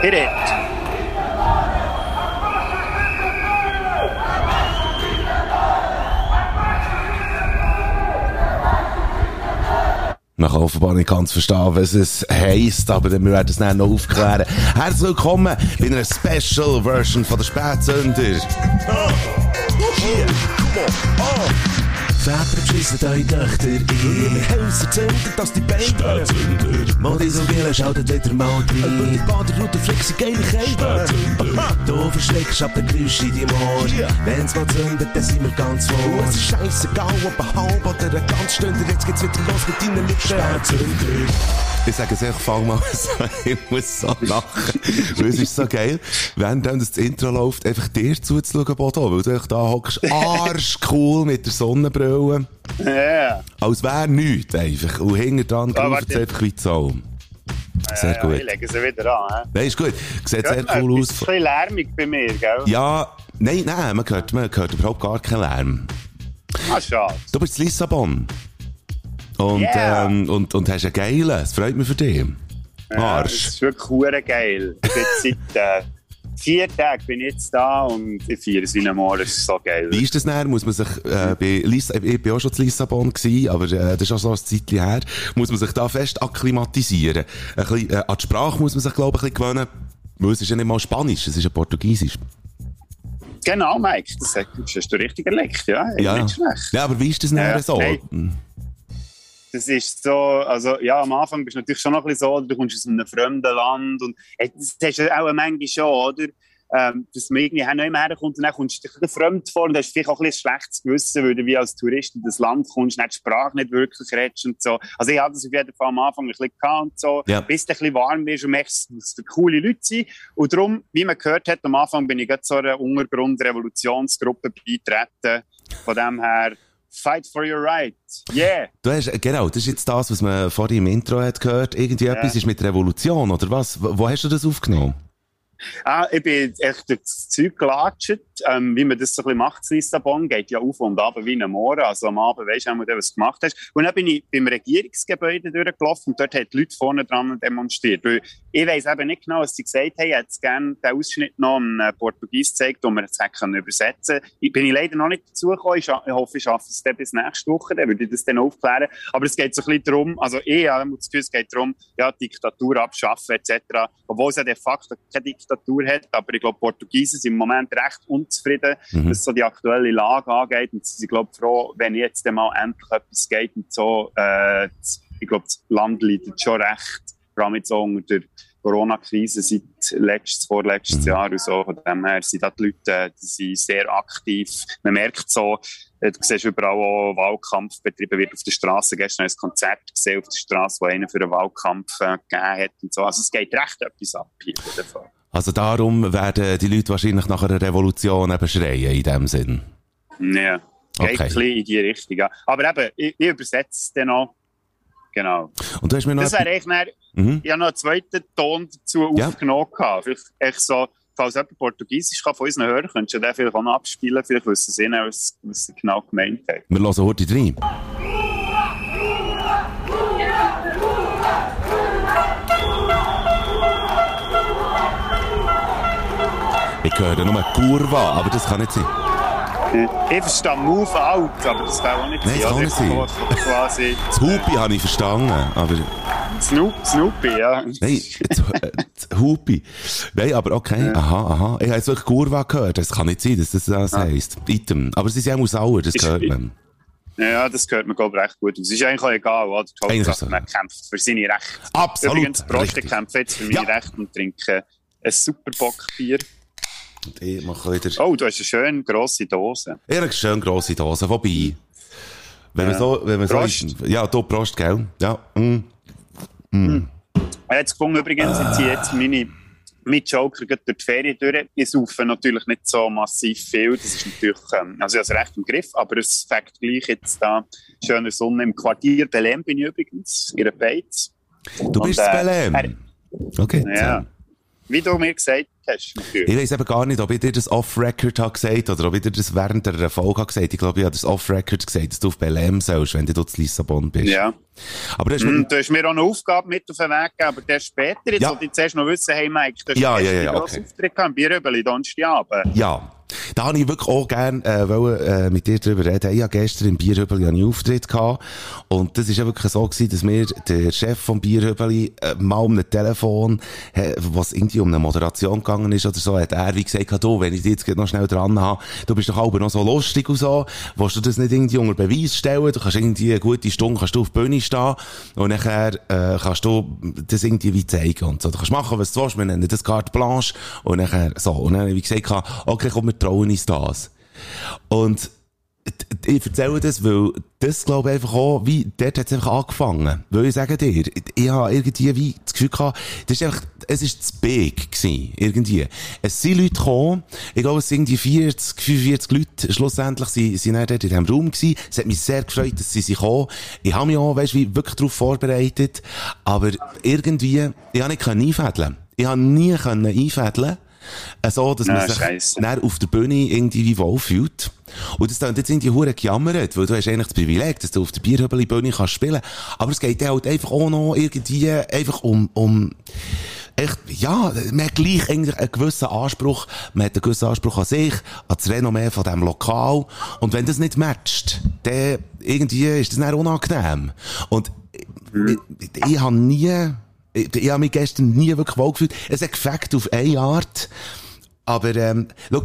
Hit it. Kann offenbar nicht ganz verstehen, was es heisst, aber wir werden es dann noch aufklären. Herzlich willkommen bei einer Special Version von der Spätsünder. Väter beschissen eure Töchter in ihre Häuser zünden, dass die Beine Spätsünder. Modi so will, schaltet wieder mal rein. Und die Baderroute flexi geile Kälte. Du verschreckst ab der Geräusch in deinem Ohr. Wenn's mal zündet, dann sind wir ganz vor. Es ist scheissegal, ob ein halb oder ein ganz Stunde. Jetzt geht's wieder los mit deinen Lippen. Spätsünder. Ich sage es fang mal so, ich muss so lachen. Weil es ist so geil, wenn dann das Intro läuft, einfach dir zuzuschauen, Bodo, weil du da hockst, arschcool mit der Sonnenbrille. Ja. Als wäre nichts einfach. Und hinter dran Ah, läuft es einfach wie die Sau. Sehr Ja, gut. Ich lege sie wieder an. hä? Nein, ist gut. Sieht sehr cool aus. Ist ein bisschen lärmig bei mir, gell? Ja, nein, nein, man hört, man hört überhaupt gar keinen Lärm. Ah, schade. Du bist in Lissabon. Und, Yeah. ähm, und, und hast einen geilen. Es freut mich für dich. Ja, das Arsch. ist wirklich hure geil. Ich bin jetzt seit äh, vier Tagen bin ich jetzt da und ich feiere es wie ein Moor. Das ist so geil. Wie ist das dann? Muss man sich, äh, bei Liss ich bin auch schon zu Lissabon gewesen, aber äh, das ist auch so ein Zeitchen her. Muss man sich da fest akklimatisieren? Ein bisschen, äh, an die Sprache muss man sich, glaube ich, ein bisschen gewöhnen. Weil es ist ja nicht mal Spanisch, es ist ja Portugiesisch. Genau, Mike. Das hast du richtig erlegt, ja. Ja. Nicht schlecht. Ja, aber wie ist das dann Ja, so? hey. Das ist so, also ja, am Anfang bist du natürlich schon noch ein bisschen so, du kommst aus einem fremden Land und das hast du auch manchmal schon, oder? Ähm, dass man irgendwie nicht mehr herkommt und dann kommst du dich fremd vor und hast vielleicht auch ein bisschen schlechtes Gewissen, weil du wie als Tourist in das Land kommst, nicht die Sprache nicht wirklich redest und so. Also ich hatte das auf jeden Fall am Anfang ein bisschen gehabt und so, Ja. bis du ein bisschen warm wirst und merkst, dass es coole Leute sind. Und darum, wie man gehört hat, am Anfang bin ich gerade so einer Untergrund-Revolutionsgruppe beitreten. Von dem her, fight for your right. Yeah! Du hast, genau, das ist jetzt das, was man vorhin im Intro hat gehört. Irgendwie etwas ist mit Revolution, oder was? Wo, wo hast du das aufgenommen? Ah, ich bin echt durch das Zeug gelatscht, ähm, wie man das so ein bisschen macht in Lissabon. Geht ja auf und ab wie ein Moor. Also am Abend weisst du auch, was du gemacht hast. Und dann bin ich beim Regierungsgebäude durchgelaufen und dort haben die Leute vorne dran demonstriert. Weil ich weiss eben nicht genau, was sie gesagt haben. Ich hätte gerne den Ausschnitt noch äh, Portugies gezeigt, wo wir es hätten können übersetzen Ich bin ich leider noch nicht dazu gekommen. Ich, hoffe, ich schaffe es dann bis nächste Woche. Dann würde ich das dann aufklären. Aber es geht so ein bisschen darum, also ich habe das Gefühl, es geht darum, ja, Diktatur abschaffen etc. Obwohl es ja de facto keine Diktatur hat. Aber ich glaube, Portugiesen sind im Moment recht unzufrieden, Mhm. was so die aktuelle Lage angeht. Und sie sind, glaube ich, froh, wenn jetzt mal endlich etwas geht und so. Äh, ich glaube, das Land leidet schon recht, vor allem jetzt auch unter der Corona-Krise seit letztes, vorletztes Mhm. Jahr und so. Von dem her sind da die Leute äh, die sind sehr aktiv. Man merkt so, äh, du siehst überall auch Wahlkampf betrieben wird auf der Straße. Gestern habe ich ein Konzert gesehen auf der Straße, wo einer für einen Wahlkampf äh, gegeben hat und so. Also es geht recht etwas ab hier. Also darum werden die Leute wahrscheinlich nach einer Revolution eben schreien, in dem Sinn. Ja, geht Okay. ein bisschen in die Richtung. Aber eben, ich, ich übersetze es dann noch. Genau. Und du hast mir noch... Das wäre eigentlich dann, Mhm. ich habe noch einen zweiten Ton dazu Ja. aufgenommen. Vielleicht echt so, falls jemand Portugiesisch kann von unseren Hörern, könntest du den vielleicht auch noch abspielen. Vielleicht wissen sie nicht, was, was sie genau gemeint haben. Wir hören heute rein. Ich höre nur Kurva, aber das kann nicht sein. Ich verstehe Move Out, aber das kann auch nicht Nein, das kann nicht sein. Quasi Das Hupi habe ich verstanden, aber... Snoop, Snoopy, ja. Nein, das, äh, Hupi. Nein, aber okay, aha, aha. Ich habe jetzt wirklich Kurva gehört. Das kann nicht sein, dass das das heisst. Item. Aber sie sind auch sauer, das Ist- hört man. Ja, das gehört mir, glaube ich, recht gut. Es ist eigentlich auch egal, oder? Die Hauptsache, so. man kämpft für seine Rechte. Absolut. Übrigens, Prost, ich richtig. kämpfe jetzt für meine Ja. Rechte und trinke ein super Bockbier. Und Ich mache wieder... Oh, du hast eine schöne grosse Dose. Ja, eine schön grosse Dose. Wobei, wenn man Ja. so, wenn man Prost. so, ja, du Prost, gell? Ja, mm. Ich habe jetzt gefunden, übrigens, ich ziehe jetzt meine Mitjoker durch die Ferien durch. Ich saufe natürlich nicht so massiv viel. Das ist natürlich, ähm, also ich habe es recht im Griff, aber es fängt gleich jetzt da schöne Sonne im Quartier Belém bin ich übrigens, in der Beiz. Du bist Und, äh, Belém. Okay. Ja. Wie du mir gesagt hast. Ich weiss eben gar nicht, ob ich dir das off-Record habe gesagt oder ob ich dir das während der Erfolg habe gesagt. Ich glaube, ich habe das off-Record gesagt, dass du auf Belém sollst, wenn du dort in Lissabon bist. Ja. Aber du hast, Mm, du hast mir auch eine Aufgabe mit auf den Weg gegeben, aber der später. Jetzt Ja. wollte ich zuerst noch wissen, hey Mike, du hast Ja, ja, ja, ja, okay. Auftritt gehabt, im Bieröbeli, Donnerstagabend. Ja. Da habe ich wirklich auch gerne äh, wollen, äh, mit dir drüber reden. Ich habe gestern im Bierhübeli einen Auftritt gehabt. Und das ist ja wirklich so gewesen, dass mir der Chef vom Bierhübeli äh, mal um ein Telefon, äh, was irgendwie um eine Moderation gegangen ist oder so, hat er wie gesagt, du, wenn ich dich jetzt noch schnell dran habe, du bist doch auch noch so lustig und so, willst du das nicht irgendwie unter Beweis stellen? Du kannst irgendwie eine gute Stunde kannst du auf die Bühne stehen und nachher äh, kannst du das irgendwie wie zeigen und so. Du kannst machen, was du willst, wir nennen das Carte Blanche und nachher so. Und dann habe ich gesagt, okay, komm, wir trauen uns das. Und ich erzähle das, weil das glaube ich einfach auch, wie, dort hat es einfach angefangen. Weil ich sage dir, ich habe irgendwie wie das Gefühl gehabt, das ist einfach, es ist zu big gewesen, irgendwie. Es sind Leute gekommen, ich glaube, es sind irgendwie 40, 45 Leute, schlussendlich sind, sind dann dort in diesem Raum gewesen. Es hat mich sehr gefreut, dass sie sich kommen. Ich habe mich auch, weißt du, wirklich darauf vorbereitet, aber irgendwie, ich habe nicht können einfädeln. Ich habe nie können einfädeln. Äh, So, dass man Ah, sich auf der Bühne irgendwie wie wohlfühlt. Und das dann jetzt irgendwie hure gejammert, weil du hast eigentlich das Privileg, dass du auf der Bierhöbeli-Bühne kannst spielen. Aber es geht halt einfach auch noch irgendwie einfach um, um, echt, ja, man hat gleich eigentlich einen gewissen Anspruch, man hat einen gewissen Anspruch an sich, an das Renommee von diesem Lokal. Und wenn das nicht matcht, dann irgendwie ist das dann unangenehm. Und ich, ich, ich habe nie, ich, ich habe mich gestern nie wirklich wohl gefühlt. Es hat gefällt auf eine Art. Aber, ähm, schau,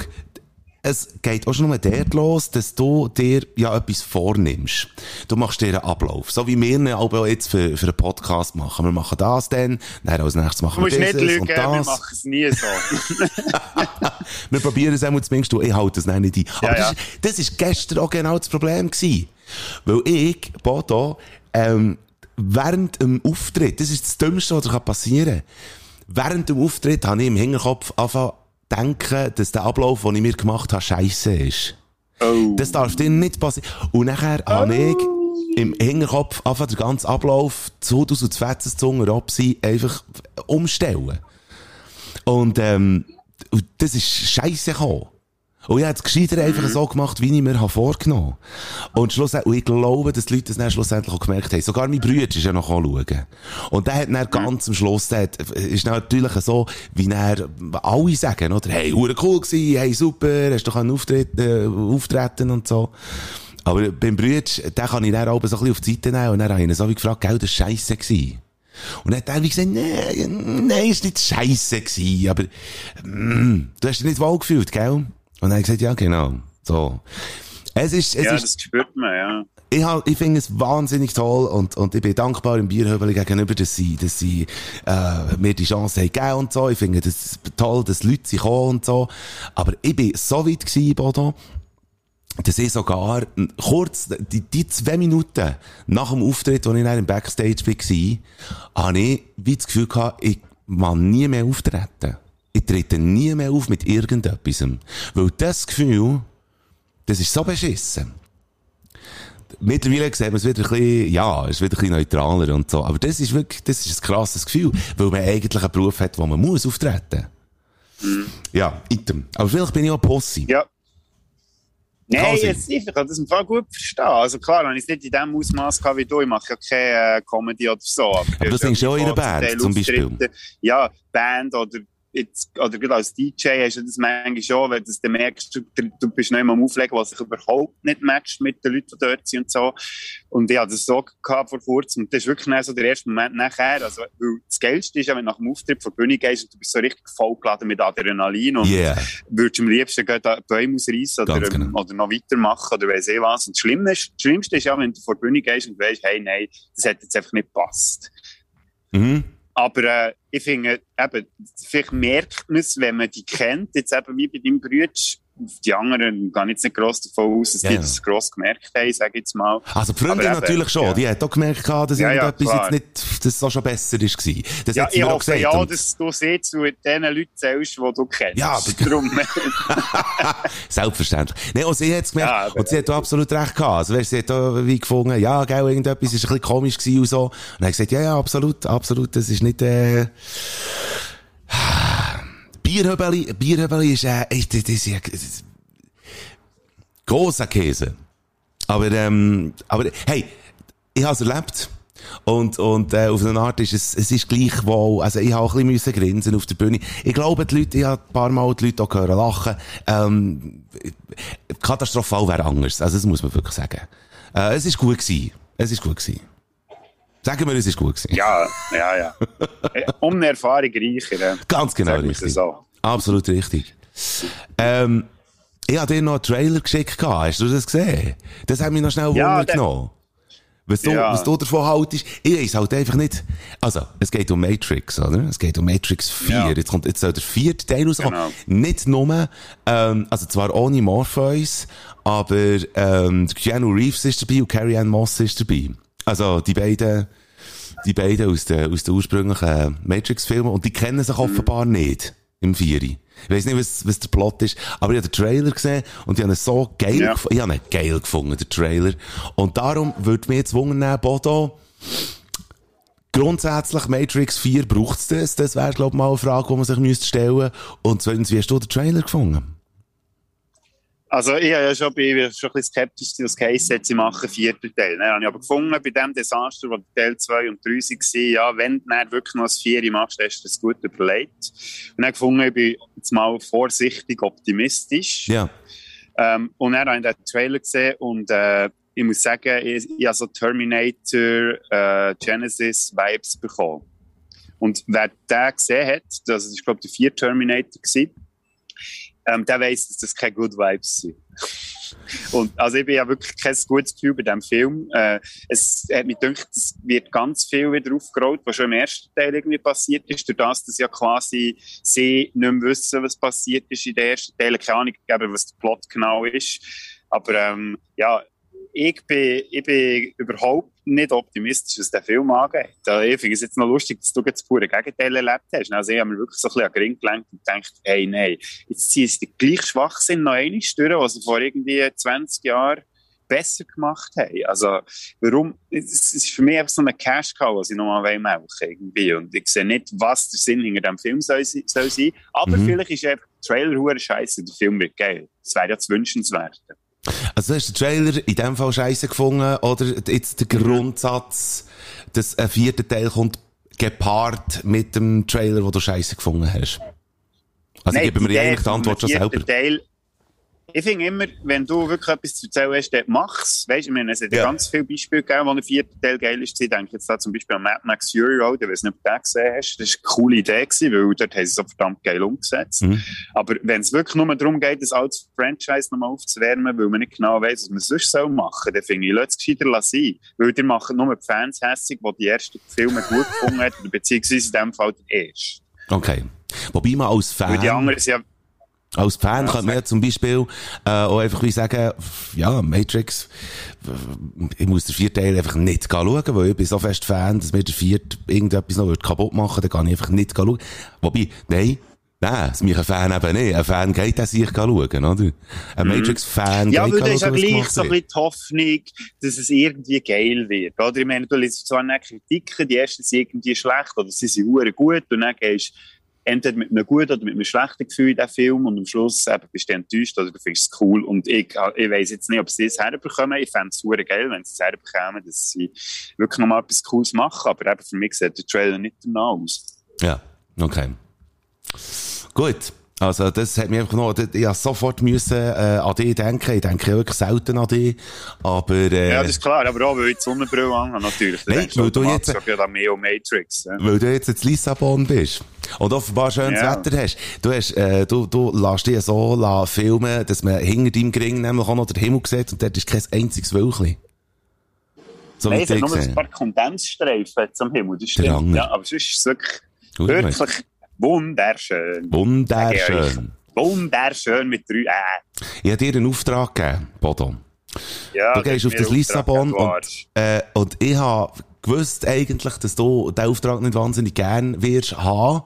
es geht auch schon nur dort los, dass du dir ja etwas vornimmst. Du machst dir einen Ablauf. So wie wir ihn aber auch jetzt für, für einen Podcast machen. Wir machen das dann, dann als nächstes Du machen musst wir nicht dieses lügen, und wir das. machen es nie so. Wir probieren es einmal zumindest, du, ich halte das nicht ein. Aber Ja, ja. Das, ist, das ist gestern auch genau das Problem gewesen. Weil ich, Bodo, ähm, während dem Auftritt, das ist das Dümmste, was passieren kann. Während dem Auftritt habe ich im Hinterkopf angefangen zu denken, dass der Ablauf, den ich mir gemacht habe, scheiße ist. Oh. Das darf dir nicht passieren. Und nachher habe ich im Hinterkopf einfach den ganzen Ablauf zu aus und Fetzenzunge Robsi einfach umstellen. Und, ähm, das ist scheisse gekommen. Und ich habe es gescheiter einfach so gemacht, wie ich mir habe vorgenommen Und schlussendlich, ich glaube, dass die Leute das dann schlussendlich auch gemerkt haben. Sogar mein Bruder ist ja noch schauen. Und der hat dann ganz am Schluss, der hat, ist natürlich so, wie er alle sagen, oder? Hey, cool gewesen, hey, super, hast du auftreten, äh, auftreten und so. Aber beim Bruder, den kann ich dann auch so ein bisschen auf die Seite nehmen und dann habe ich ihn so wie gefragt, gell, das war scheisse gewesen. Und dann hat er wie gesagt, nein, nein, ist nicht scheisse gewesen, aber, mm, du hast dich nicht wohl gefühlt, gell? Und dann habe ich gesagt, ja, genau. So. Es ist, es ja, ist, das spürt man, ja. ich, ich finde es wahnsinnig toll und, und ich bin dankbar im Bierhöbeli gegenüber, dass sie, dass sie, äh, mir die Chance haben gegeben und so. Ich finde das toll, dass Leute sich kommen und so. Aber ich bin so weit gewesen, Bodo, dass ich sogar kurz, die, die zwei Minuten nach dem Auftritt, als ich dann im Backstage war, habe ich wie das Gefühl gehabt, ich mag nie mehr auftreten. Ich trete nie mehr auf mit irgendetwas. Weil das Gefühl, das ist so beschissen. Mittlerweile sieht man es wieder ein bisschen, ja, es ist wieder ein bisschen neutraler und so. Aber das ist wirklich, das ist ein krasses Gefühl, weil man eigentlich einen Beruf hat, wo man muss auftreten. Ja, item. Aber vielleicht bin ich auch Pussy. Ja. Nein, jetzt nicht. Ich kann das im Fall gut verstehen. Also klar, habe ich es nicht in dem Ausmaß gehabt wie du. Ich mache ja keine äh, Comedy oder so. Aber, Aber singst ja auch in einer Band, zum Beispiel. Ja, Band oder jetzt, oder gerade als DJ hast du das manchmal schon, wenn du merkst, du, du bist nicht mehr am Auflegen, was sich überhaupt nicht matcht mit den Leuten, die dort sind und so. Und ich hatte das so gehabt vor kurzem. Und das ist wirklich so der erste Moment nachher. Also, weil das Geilste ist ja, wenn du nach dem Auftritt vor Bühne gehst und du bist so richtig vollgeladen mit Adrenalin und Yeah. würdest am liebsten da Bäume ausreißen oder, genau. oder noch weitermachen oder weiss ich was. Und das Schlimme ist, das Schlimmste ist ja, wenn du vor die Bühne gehst und weißt, hey, nein, das hat jetzt einfach nicht gepasst. Mhm. Aber äh, ich finde, eben, vielleicht merkt man es, wenn man die kennt, jetzt eben wie bei deinem Bruder, die anderen gehen jetzt nicht gross davon aus, dass Ja, die ja. das gross gemerkt haben, sage ich jetzt mal. Also die Freundin eben, natürlich schon. ja. Die hat auch gemerkt, dass Ja, ja, irgendetwas klar. jetzt nicht, dass es auch schon besser ist gewesen. Das Ja, sie ich hoffe gesagt. ja, dass du siehst, zu den Leuten zählst, die du kennst. Ja, aber- Darum, Selbstverständlich. Nee, und sie hat es gemerkt. Ja, und sie hat absolut recht gehabt. Also, weißt, sie hat auch wie gefunden, ja, gell, irgendetwas ist ein bisschen komisch gewesen und so. Und dann hat gesagt, ja, ja, absolut, absolut, das ist nicht, äh, Bierhöbeli, Bierhöbeli ist, äh, ist, ist, ist, ist, ist großer Käse. Aber, ähm, aber, hey, ich habe es erlebt. Und, und äh, auf eine Art ist es, es ist gleich wohl, also ich habe ein bisschen grinsen auf der Bühne. Ich glaube, die Leute, ich habe ein paar Mal die Leute auch hören lachen. Ähm, katastrophal wäre anders, also das muss man wirklich sagen. Äh, es ist gut gewesen. Es ist gut gewesen. Sagen wir, es ist gut gewesen. Ja, ja, ja. um eine Erfahrung reicher. Ganz genau richtig. So. Absolut richtig. Ähm, ich habe dir noch einen Trailer geschickt. Hast du das gesehen? Das hat mich noch schnell ja, Wunder genommen. Was du, ja. was du davon haltest, ich weiß halt einfach nicht. Also, es geht um Matrix, oder? Es geht um Matrix 4. Ja. Jetzt kommt, jetzt soll der vierte Teil rauskommen. Genau. Nicht nur, ähm, also zwar ohne Morpheus, aber, ähm, Keanu Reeves ist dabei und Carrie Ann Moss ist dabei. Also, die beiden, die beiden aus den, aus den ursprünglichen Matrix-Filmen. Und die kennen sich offenbar nicht im Vieri. Ich weiß nicht, was, was der Plot ist, aber ich habe den Trailer gesehen und ich habe ihn so geil, ja. ich habe ihn geil gefunden, den Trailer. Und darum würde mich jetzt wundern, Bodo, grundsätzlich Matrix 4 braucht es das? Das wäre, glaube ich, mal eine Frage, die man sich müsste stellen Und zweitens, wie hast du den Trailer gefunden? Also ich habe ja schon, bin schon ein bisschen skeptisch, was Case jetzt sie machen, vierter Teil. Ne? Habe ich aber gefunden, bei dem Desaster, wo Teil 2 und 3 waren, ja, wenn du dann wirklich noch das Vieri machst, hast du das gut überlegt. Und dann gefunden, ich bin jetzt mal vorsichtig optimistisch. Ja. Ähm, und dann habe ich den Trailer gesehen und äh, ich muss sagen, ich, ich habe so Terminator äh, Genesis Vibes bekommen. Und wer den gesehen hat, das ist glaube ich der vier Terminator gewesen, ähm, der weiss, dass das keine Good Vibes sind. Und, also ich bin ja wirklich kein gutes Gefühl bei diesem Film. Äh, es hat mich gedacht, es wird ganz viel wieder aufgerollt, was schon im ersten Teil irgendwie passiert ist, durch das, dass ja quasi sie nicht mehr wissen, was passiert ist in den ersten Teilen. Keine Ahnung, was der Plot genau ist. Aber ähm, ja, ich bin, ich bin überhaupt nicht optimistisch, was den Film angeht. Ich finde es jetzt noch lustig, dass du jetzt das pure Gegenteil erlebt hast. Also ich habe mir wirklich so ein bisschen an den Ring gelenkt und gedacht, hey, nein, jetzt ziehen sie den gleichen Schwachsinn noch einmal durch, was sie vor irgendwie 20 Jahren besser gemacht haben. Also, warum? Es ist für mich einfach so eine Cash-Cow, was ich nochmal melken irgendwie. Und ich sehe nicht, was der Sinn hinter dem Film soll, soll sein. Aber mhm. vielleicht ist einfach der Trailer scheiße, der Film wird geil. Das wäre ja zu wünschenswert. Also, hast du den Trailer in dem Fall scheiße gefunden oder jetzt der Grundsatz, dass ein vierter Teil kommt gepaart mit dem Trailer, den du scheiße gefunden hast? Also, Nein, ich gebe mir eigentlich die Antwort schon selber. Teil ich finde immer, wenn du wirklich etwas zu erzählen hast, dann mach's. Weißt du, ich meine, es hat ja. ganz viele Beispiele gegeben, wo der vierte Teil geil ist. Ich denke jetzt da zum Beispiel an Mad Max Fury Road, ich weiß nicht, ob du den gesehen hast. Das war eine coole Idee gewesen, weil dort haben sie es so verdammt geil umgesetzt. Mhm. Aber wenn es wirklich nur darum geht, das alte Franchise nochmal aufzuwärmen, weil man nicht genau weiß, was man sonst soll machen, dann finde ich, lass es gescheiter sein. Weil die machen nur die Fans hässig, die die ersten Filme gut gefunden haben, beziehungsweise in dem Fall der erste. Okay. Wobei man als Fan... Weil die anderen sind ja als Fan ja, könnte man ja zum Beispiel äh, auch einfach wie sagen, ja, Matrix, ich muss den vierten Teil einfach nicht schauen, weil ich bin so fest Fan, dass mir der vierte irgendetwas noch kaputt machen würde, dann kann ich einfach nicht schauen. Wobei, nein, Nein, das mich ein Fan eben nicht. Ein Fan geht auch sich schauen, oder? Ein mhm. Matrix-Fan ja, geht schauen, Ja, aber das ist ja gleich so ein bisschen die Hoffnung, dass es irgendwie geil wird, oder? Ich meine, du liest so eine Kritiken, die ersten sind irgendwie schlecht, oder sie sind gut, und dann gehst entweder mit einem guten oder mit einem schlechten Gefühl in diesem Film und am Schluss eben bist du enttäuscht oder du findest es cool. Und ich, ich weiss jetzt nicht, ob sie es herbekommen. Ich fände es super geil, wenn sie es herbekommen, dass sie wirklich nochmal etwas Cooles machen. Aber eben für mich sieht der Trailer nicht danach aus. Ja, okay. Gut. Also, das hat mir einfach noch, ich habe sofort müssen, äh, an dich denken. Ich denke wirklich selten an dich. Aber, äh, Ja, das ist klar. Aber auch, weil ich die Sonnenbrille anhabe, natürlich. Nein, weil du jetzt, mehr Matrix, ja. weil du jetzt in Lissabon bist. Und offenbar schönes ja. Wetter hast. Du hast, äh, du, du lässt dich so la filmen, dass man hinter deinem Gring nämlich auch noch den Himmel sieht und dort ist kein einziges Wölkchen. So Nein, es hat nur ein paar Kondensstreifen am Himmel, das stimmt. Ja, aber sonst ist es wirklich, wirklich, Wunderschön. Wunderschön. Wunderschön mit drei Ä. Ich habe dir einen Auftrag gegeben, Bodo. Ja, du gehst auf das Lissabon und, äh, und ich habe gewusst eigentlich, dass du den Auftrag nicht wahnsinnig gern wirst haben.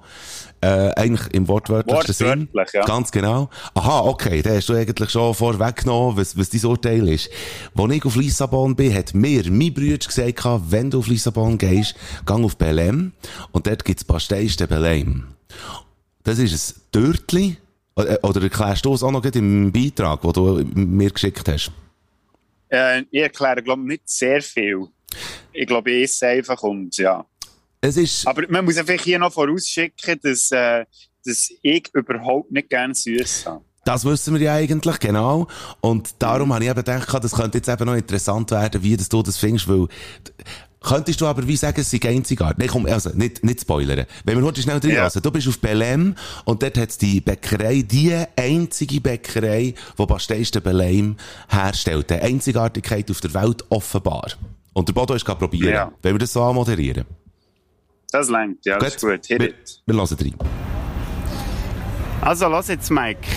Äh, eigentlich im wortwörtlichsten Sinn. Ja. Ganz genau. Aha, okay, da hast du eigentlich schon vorweggenommen, was, was dein Urteil ist. Als ich auf Lissabon bin, hat mir mein Bruder gesagt, wenn du auf Lissabon gehst, geh auf Belém und dort gibt's Pastéis de Belém. Das ist ein Dörtli. Äh, Oder erklärst du es auch noch im Beitrag, den du mir geschickt hast? Äh, ich erkläre, glaube ich, nicht sehr viel. Ich glaube, ich esse einfach und ja. Es ist, Aber man muss einfach hier noch vorausschicken, dass, äh, dass ich überhaupt nicht gerne süß habe. das wissen wir ja eigentlich, genau. Und darum habe ich eben gedacht, das könnte jetzt eben noch interessant werden, wie das du das findest, weil, Könntest du aber wie sagen, es sei einzigartig? Nein, komm, also, nicht, nicht spoilern. Wenn wir heute schnell drin lassen. Du bist auf Belém und dort hat es die Bäckerei, die einzige Bäckerei, die Pastéis de Belém herstellt. Die Einzigartigkeit auf der Welt offenbar. Und der Bodo ist gerade probieren. Ja. Wenn wir das so anmoderieren. Das längt, ja, das ist gut. Hit wir, it. wir hören rein. Also, los jetzt, Mike.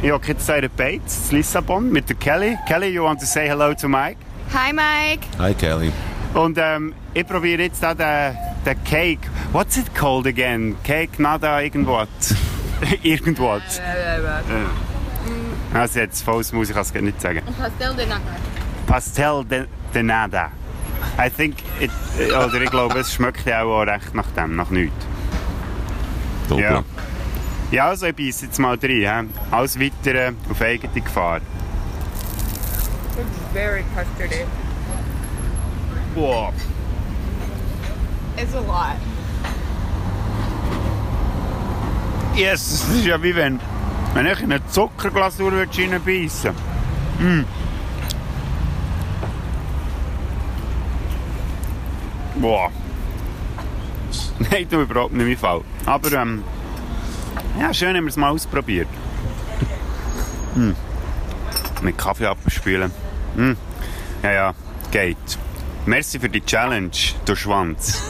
Ich habe jetzt in Bates, in Lissabon, mit der Kelly. Kelly, you want to say hello to Mike? Hi, Mike. Hi, Kelly. Und ähm, ich probiere jetzt da den, den Cake. What's it called again? Cake nada irgendwas. irgendwas. Also jetzt falls muss ich das nicht sagen. Pastel de nata. Pastel de, de nada. I think it, oder ich glaube, es schmeckt ja auch recht nach dem, nach nichts. Doppel. Ja. Ja, also ich beiße jetzt mal rein. He? Alles Weitere auf eigene Gefahr. It's very custardy. Boah. It's a lot. Yes, das ist ja wie wenn, wenn ich in eine Zuckerglasur reinbeissen würde. Mm. Boah. Nein, du überhaupt nicht mein Fall. Aber ähm, ja, schön haben wir es mal ausprobiert. Mm. Mit Kaffee abspülen. Mm. Ja, ja, geht. Merci für die Challenge, du Schwanz.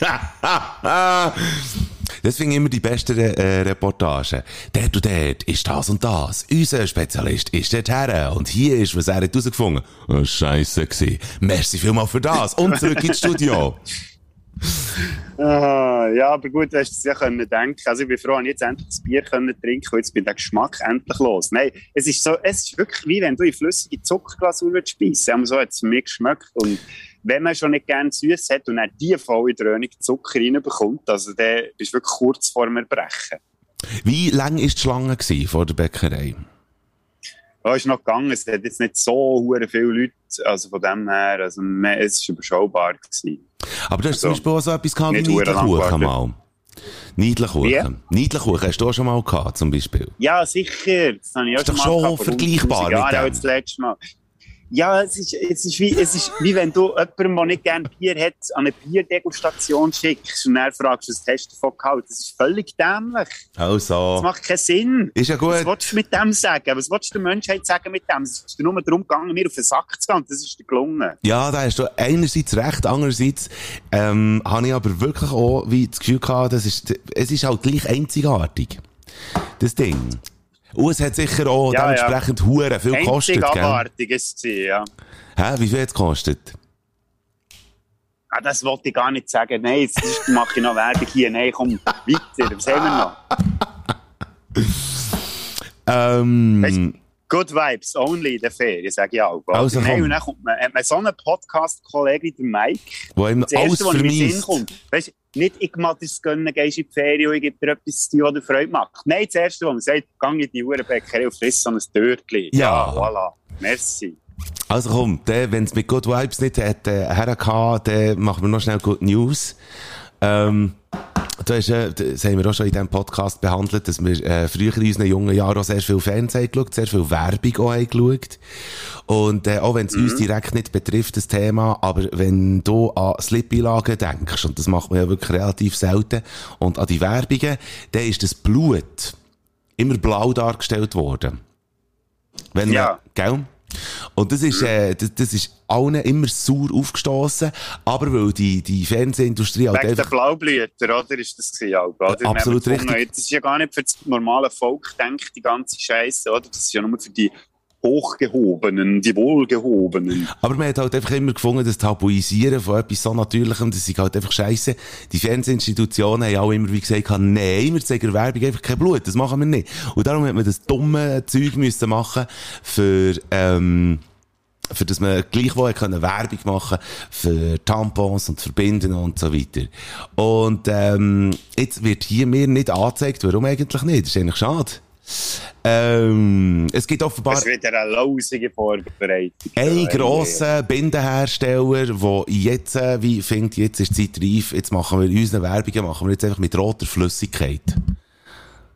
Ich immer die besten äh, Reportagen. Dort und dort ist das und das. Unser Spezialist ist dort her. Und hier ist, was er hat herausgefunden. Oh, Scheisse gsi. Merci vielmals für das. Und zurück ins Studio. Ah, ja, aber gut, du hast es ja können denken. Also ich bin froh, dass ich jetzt endlich das Bier können trinken und jetzt bin der Geschmack endlich los. Nein, es ist so, es ist wirklich wie wenn du in flüssige Zuckerglasur speisen würdest. So hat es mich geschmeckt. Und wenn man schon nicht gerne süß hat und dann die volle Dröhnung Zucker reinbekommt, also dann bist du wirklich kurz vor dem Erbrechen. Wie lang ist die Schlange vor der Bäckerei? Da ist noch gegangen, es hat jetzt nicht so viele Leute, also von dem her, also mehr- es war überschaubar. Gewesen. Aber du hast zum Also, Beispiel auch so etwas gehabt wie gewartet. mal. Niedlichkuchen. Niedlichkuchen hast du auch schon mal gehabt, zum Beispiel. Ja, sicher. Das habe ich auch Ist doch schon gehabt, vor vergleichbar 100'000 mit dem. auch das letzte Mal. Ja, es ist, es ist, wie, es ist wie wenn du jemandem, der nicht gerne Bier hat, an eine Bierdegustation schickst und dann fragst, was hast du davon gehalten? Das ist völlig dämlich. Das Also. macht keinen Sinn. Ist ja Was gut. willst du mit dem sagen? Was willst du der Menschheit sagen mit dem? Es ist nur darum gegangen, mir auf den Sack zu gehen. Das ist dir gelungen. Ja, da hast du einerseits recht, andererseits ähm, habe ich aber wirklich auch wie das Gefühl gehabt, das ist, es ist halt gleich einzigartig. Das Ding. Und es hat sicher auch Ja, dementsprechend hure viel gekostet? Einzigartig ist es, ja. Hä, wie viel hat es gekostet? Ah, das wollte ich gar nicht sagen. Nein, jetzt mache ich noch Werbung hier. Nein, komm, weiter. Was haben wir noch? Ähm, Weißt- Good Vibes only in der Ferien, sage ich auch. Also, Nein, und dann kommt man, hat man so einen Podcast-Kollegen, der Mike, wo ihm das alles Erste, was in Sinn kommt. Weißt, nicht, ich mag dir gönnen, gehst in die Ferien und ich gebe dir etwas zu tun, Freude macht. Nein, das Erste, was man sagt, gang in die Uhrenbäckerei und friss so ein Törtchen. Ja. voilà. Merci. Also komm, wenn es mit Good Vibes nicht hat, äh, hergehabt, dann machen wir noch schnell Good News. Ähm, du hast, äh, das haben wir auch schon in diesem Podcast behandelt, dass wir äh, früher in unseren jungen Jahren auch sehr viel Fernsehen geschaut, sehr viel Werbung auch haben geschaut. Und äh, auch wenn es uns direkt nicht betrifft, das Thema, aber wenn du an Slip-Einlagen denkst, und das macht man ja wirklich relativ selten, und an die Werbungen, dann ist das Blut immer blau dargestellt worden. Wenn Ja. man, gell? Und das ist, äh, das, das ist allen immer sauer aufgestoßen, aber weil die, die Fernsehindustrie halt Wegen der einfach, Blaublüter, oder? Ist das gewesen, oder? Wir Absolut haben gefunden, richtig. Das ist ja gar nicht für das normale Volk, denkt die ganze Scheiße, oder? Das ist ja nur für die Hochgehobenen, die Wohlgehobenen. aber man hat halt einfach immer gefunden, das Tabuisieren von etwas so Natürlichem, das ist halt einfach scheiße. Die Fernsehinstitutionen haben auch immer wie gesagt, nein, wir zeigen Werbung einfach kein Blut, das machen wir nicht. Und darum hat man das dumme Zeug müssen machen für, ähm, für das man gleichwohl können Werbung machen für Tampons und Verbinden und so weiter. Und ähm, jetzt wird hier mir nicht angezeigt, warum eigentlich nicht? Das ist eigentlich schade. Ähm, es gibt offenbar... Es wird eine lausige Vorbereitung. Ein grosser Bindenhersteller, der jetzt, äh, wie findet, jetzt ist die Zeit reif, jetzt machen wir unsere Werbungen, machen wir jetzt einfach mit roter Flüssigkeit.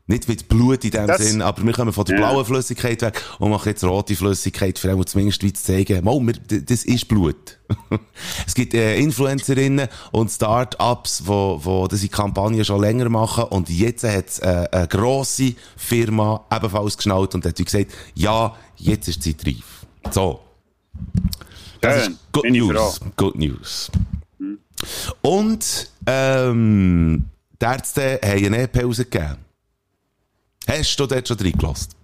Nicht mit Blut in dem Das- Sinn, aber wir kommen von der blauen Flüssigkeit weg und machen jetzt rote Flüssigkeit, für einmal zumindest wie zu zeigen, mal, wir, das ist Blut. es gibt äh, Influencerinnen und Start-ups, wo, wo diese Kampagne schon länger machen und jetzt hat es äh, eine grosse Firma ebenfalls geschnallt und hat gesagt, ja, jetzt ist die Zeit reif. So. Das Schön. ist Good News. Good News. Und, ähm, die Ärzte haben eine EP rausgegeben. Hast du dort schon reingelassen?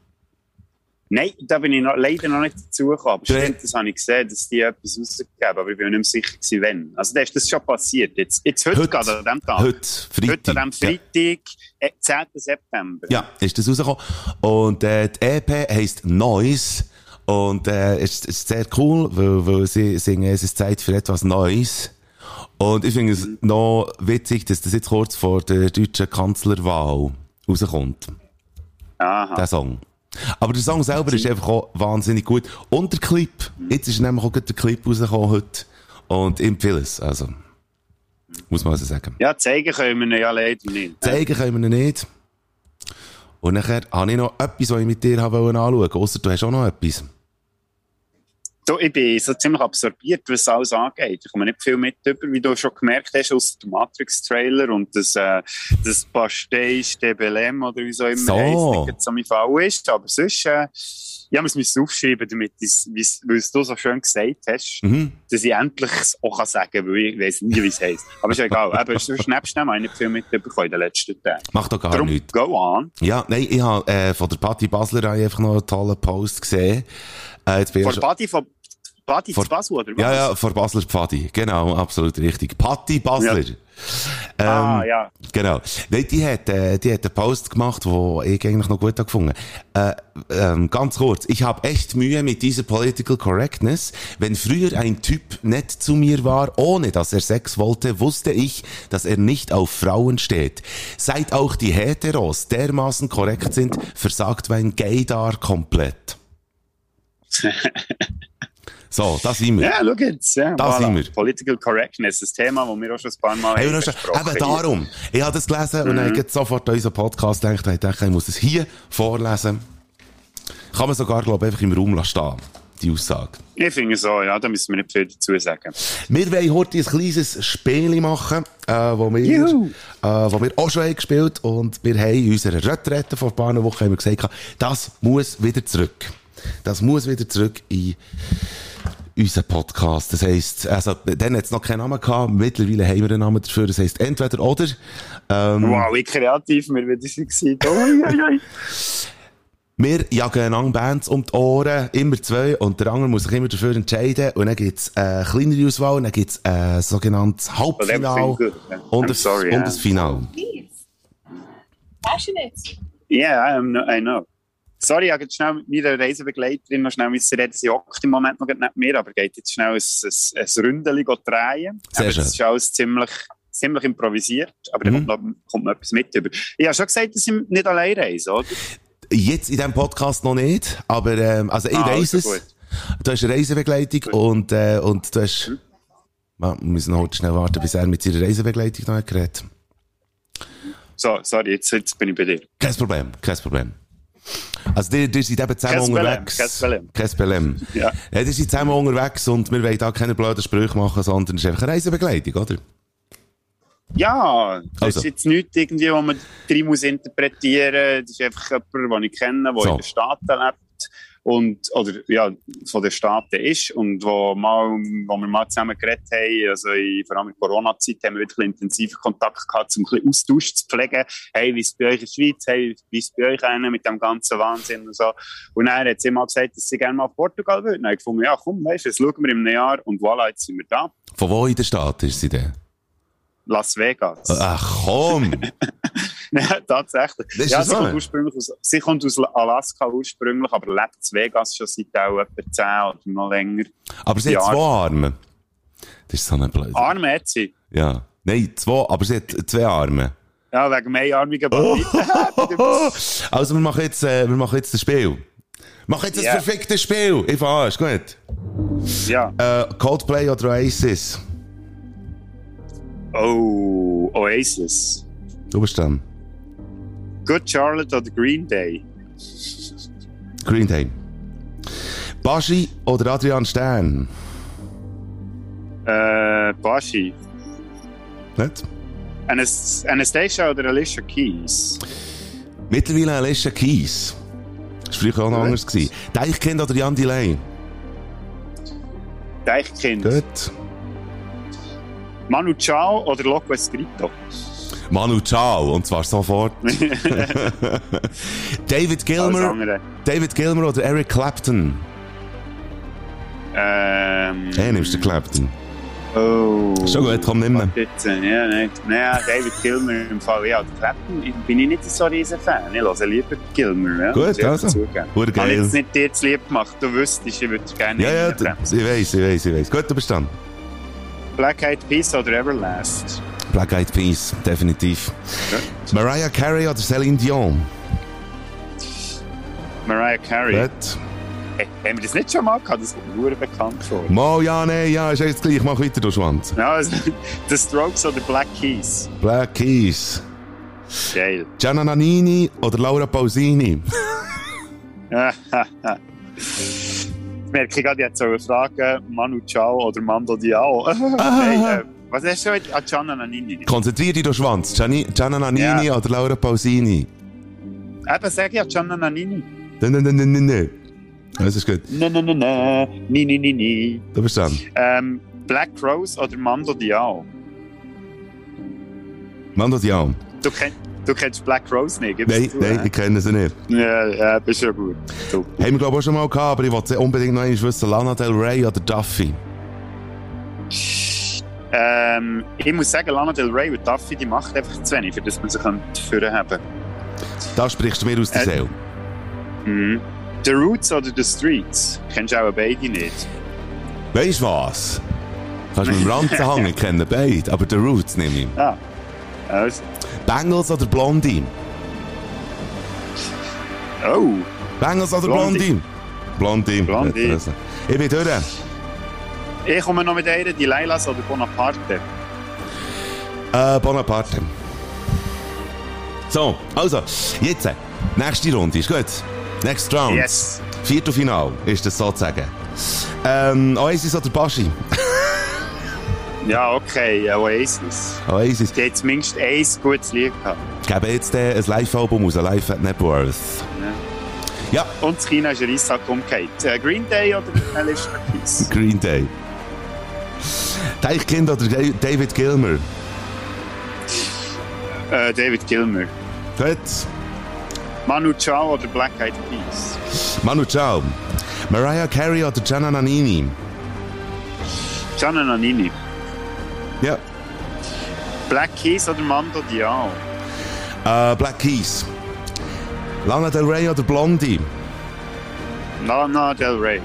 Nein, da bin ich noch, leider noch nicht dazugekommen. Stimmt, das habe ich gesehen, dass die etwas rausgegeben aber ich bin mir nicht mehr sicher gewesen, wann. Also, da ist das schon passiert. Jetzt, jetzt heute, Heute. gerade an dem Tag. Heute, Freitag. Heute an dem Freitag, äh, 10. September. Ja, ja ist das rausgekommen. Und äh, die EP heisst Noise. Und äh, es ist, ist sehr cool, weil, weil sie singen, es ist Zeit für etwas Neues. Und ich finde es noch witzig, dass das jetzt kurz vor der deutschen Kanzlerwahl rauskommt. Aha. der Song. Aber der Song selber ist einfach auch wahnsinnig gut. Und der Clip. Jetzt ist nämlich auch der Clip rausgekommen heute. Und ich empfehle es. Also, muss man also sagen. Ja, zeigen können wir ihn ja leider nicht. Zeigen können wir ihn nicht. Und nachher habe ich noch etwas, was ich mit dir anschauen wollte. Ausser du hast auch noch etwas. Du, ich bin so ziemlich absorbiert, was alles angeht. Ich komme nicht viel mit über, wie du schon gemerkt hast, aus dem Matrix-Trailer und das, äh, das Pastéis de Belém oder wie so immer So. heisst, nicht so mein Fall ist. Aber sonst, äh, ja, muss es aufschreiben, damit weil es du so schön gesagt hast, Mhm. dass ich endlich es auch sagen kann, weil ich weiß nie, wie es heisst. Aber ist egal. Aber dem habe ich nicht viel mitbekommen in den letzten Tagen. Macht doch gar Darum, nichts. go on. Ja, nein, ich habe äh, von der Patti Basler einfach noch einen tollen Post gesehen. Äh, jetzt bin ich schon- von Badi Vor- Basel, oder was? ja, ja, vor Basler Pfadi. Genau, absolut richtig. Patti Basler. Ja. Ähm, Ah, ja. Genau. Nein, die hat, äh, die hat einen Post gemacht, wo ich eigentlich noch gut habe gefunden. Äh, ähm, ganz kurz. Ich habe echt Mühe mit dieser Political Correctness. Wenn früher ein Typ nett zu mir war, ohne dass er Sex wollte, wusste ich, dass er nicht auf Frauen steht. Seit auch die Heteros dermaßen korrekt sind, versagt mein Gaydar komplett. so, da sind wir. Ja, schau jetzt. Ja, Da sind wir. Political Correctness, ein Thema, das wir auch schon ein paar Mal Hey, haben und schon, eben darum. Ich habe das gelesen und Mhm. dann habe sofort an unseren Podcast gedacht, und ich dachte, ich muss es hier vorlesen. Kann man sogar, glaube ich, einfach im Raum lassen stehen, die Aussage. Ich finde so, ja, da müssen wir nicht viel dazu sagen. Wir wollen heute ein kleines Spiel machen, äh, wo, wir, Juhu. äh, wo wir auch schon haben gespielt und wir haben in unserer Retrette vor ein paar Wochen haben wir gesagt, das muss wieder zurück. Das muss wieder zurück in unseren Podcast. Das heisst, also, dann hat es noch keinen Namen gehabt, mittlerweile haben wir einen Namen dafür, das heisst entweder oder. Ähm, Wow, wie kreativ wir wieder ui. Wir jagen einander Bands um die Ohren, immer zwei, und der andere muss sich immer dafür entscheiden. Und dann gibt's eine kleinere Auswahl, und dann gibt's ein sogenanntes Halbfinale und, ein- sorry, und yeah. ein Finale. Passionate. Yeah, I, am no, I know. Sorry, ich habe jetzt schnell mit meiner Reisebegleiterin noch schnell müssen reden. Sie hockt im Moment noch nicht mir, aber geht jetzt schnell ein, ein, ein Ründeli drehen. Sehr aber schön. Das ist alles ziemlich, ziemlich improvisiert, aber da Mhm. kommt, noch, kommt noch etwas mit über. Ich habe schon gesagt, dass ich nicht allein reise, oder? Jetzt in diesem Podcast noch nicht, aber ähm, also ich Ah, weiss also es. Du hast eine Reisebegleitung und, äh, und du hast... Ja, wir müssen noch schnell warten, bis er mit seiner Reisebegleitung noch hat geredet. So, sorry, jetzt, jetzt bin ich bei dir. Kein Problem, kein Problem. Also, die, die sind eben zusammen Problem, unterwegs. kein Problem. Kein Problem. Ja. ja. Die sind zusammen unterwegs und wir wollen da keine blöden Sprüche machen, sondern es ist einfach eine Reisebegleitung, oder? Ja, das Also. ist jetzt nichts, irgendwie, wo man drin muss interpretieren muss. Das ist einfach jemand, den ich kenne, der So. in den Staaten lebt und, oder ja, von den Staaten ist und wo, mal, wo wir mal zusammen geredet haben, also in, vor allem in Corona-Zeit haben wir wirklich intensiven Kontakt gehabt, um ein bisschen Austausch zu pflegen. Hey, wie ist es bei euch in der Schweiz? Hey, wie ist es bei euch einen mit dem ganzen Wahnsinn und so. Und dann hat sie mal gesagt, dass sie gerne mal auf Portugal würden. Dann habe ich gefunden, ja komm, weißt du, das schauen wir im Jahr und voilà, jetzt sind wir da. Von wo in der Stadt ist sie denn? Las Vegas. Ach komm! Ja, tatsächlich. ja, sie, so? kommt ursprünglich aus, sie kommt aus Alaska ursprünglich, aber lebt in Vegas schon seit auch etwa 10 oder noch länger. Aber sie hat Ja. zwei Arme. Das ist so eine Blöde. Arme hat sie. Ja. Nein, zwei, aber sie hat zwei Arme. Ja, wegen mehrarmigen Oh. Banditen. Also, wir machen jetzt, äh, wir machen jetzt das Spiel. Mach jetzt das Ja. perfekte Spiel. Ich fahr, ist gut. ja. Äh, Coldplay oder Oasis? Oh, Oasis. Du bist dann. Good Charlotte oder Green Day? Green Day. Baschi oder Adrian Stern? Äh, Bashi. Nicht? Anas Anastasia oder Alicia Keys? Mittlerweile Alicia Keys. Das war früher auch noch anders. gewesen. Deichkind oder Jan Delay? Deichkind. Gut. Manu Chao oder Loco Escrito? Manu Ciao, und zwar sofort. David Gilmer. David Gilmer oder Eric Clapton? Ähm, Hey, nimmst du Clapton? Oh. Schon gut, komm, nimm ihn. Bitte, ja, nein. Nein, David Gilmer im Fall. Ja, Clapton bin ich nicht so riesen Fan. Ich höre lieber Gilmer. Ja, Gut, also. Hure Habe ich geil. jetzt nicht dir zu lieb gemacht. Du wüsstest, ich würde gerne Ja, ja, ich weiss, ich weiss, ich weiss. Gut, du bist dann. Black Eyed Peas oder Everlast? Black Eyed Peas, definitiv. Mariah Carey oder Celine Dion? Mariah Carey. Hey, haben wir das nicht schon mal gehabt? Das kommt mir bekannt vor. Mo, ja, nee, ja, ist jetzt gleich. Mach weiter, du Schwanz. Ja, also, The Strokes oder Black Keys? Black Keys. Geil. Gianna Nannini oder Laura Pausini? Jetzt merke ich gerade, jetzt soll fragen, Manu Chao oder Mando Diao. hey, äh, was hast du heute? Ah, Gianna Nannini. Konzentrier dich, du Schwanz. Gianni, Gianna Nannini Ja. oder Laura Pausini? Eben, sag ich ja Gianna Nannini. Nein, nein, nein, nein, nein, nein. Das ist gut. Na, na, na, na, ni, ni, ni, ni. Du bist dann. Ähm, Black Rose oder Mando Diao? Mando Dion. Du, kenn, du kennst Black Rose nicht, gibst Nein, du, nein, ich kenne sie nicht. Ja, ja, bist ja gut. Du. Haben wir, glaube ich, auch schon mal gehabt, aber ich wollte unbedingt noch einmal wissen, Lana Del Rey oder Duffy? Ähm, ich muss sagen, Lana Del Rey und Duffy, die macht einfach zu wenig, für das man sie führen haben. Da sprichst du mir aus der Äh, Seele. Mhm. The Roots oder The Streets? Kennst du auch beide nicht? Weißt du was? Kannst du mit dem Ranzen hängen, ich kenne beide, aber The Roots nehme ich. Ah, also. Bengals oder Blondie? Oh, Bengals oder Blondie. Blondie? Blondie. Blondie. Also. Ich bin durch. Ich komme noch mit einer, die Leilas oder Bonaparte. Äh, Bonaparte. So, also, jetzt, nächste Runde, ist gut? Next round. Yes. Viertelfinal ist das sozusagen. Ähm, Oasis oder Baschi? Ja, okay, ja, Oasis. Oasis. Die hat zumindest ein gutes Lied gehabt. Geben jetzt äh, ein Live-Album aus, Live at Networth. Ja, Und das China ist ein Reissack umgekehrt. Äh, Green Day oder Alicia Keys? Green Day. Deichkind oder Da- David Gilmer? Äh, David Gilmer. Gut. Manu Chao oder Black Eyed Peas? Manu Ciao. Mariah Carey oder Gianna Nannini? Gianna Nannini. Ja. Black Keys oder Mando Diao? Äh, Black Keys. Lana Del Rey oder Blondie? Lana Del Rey.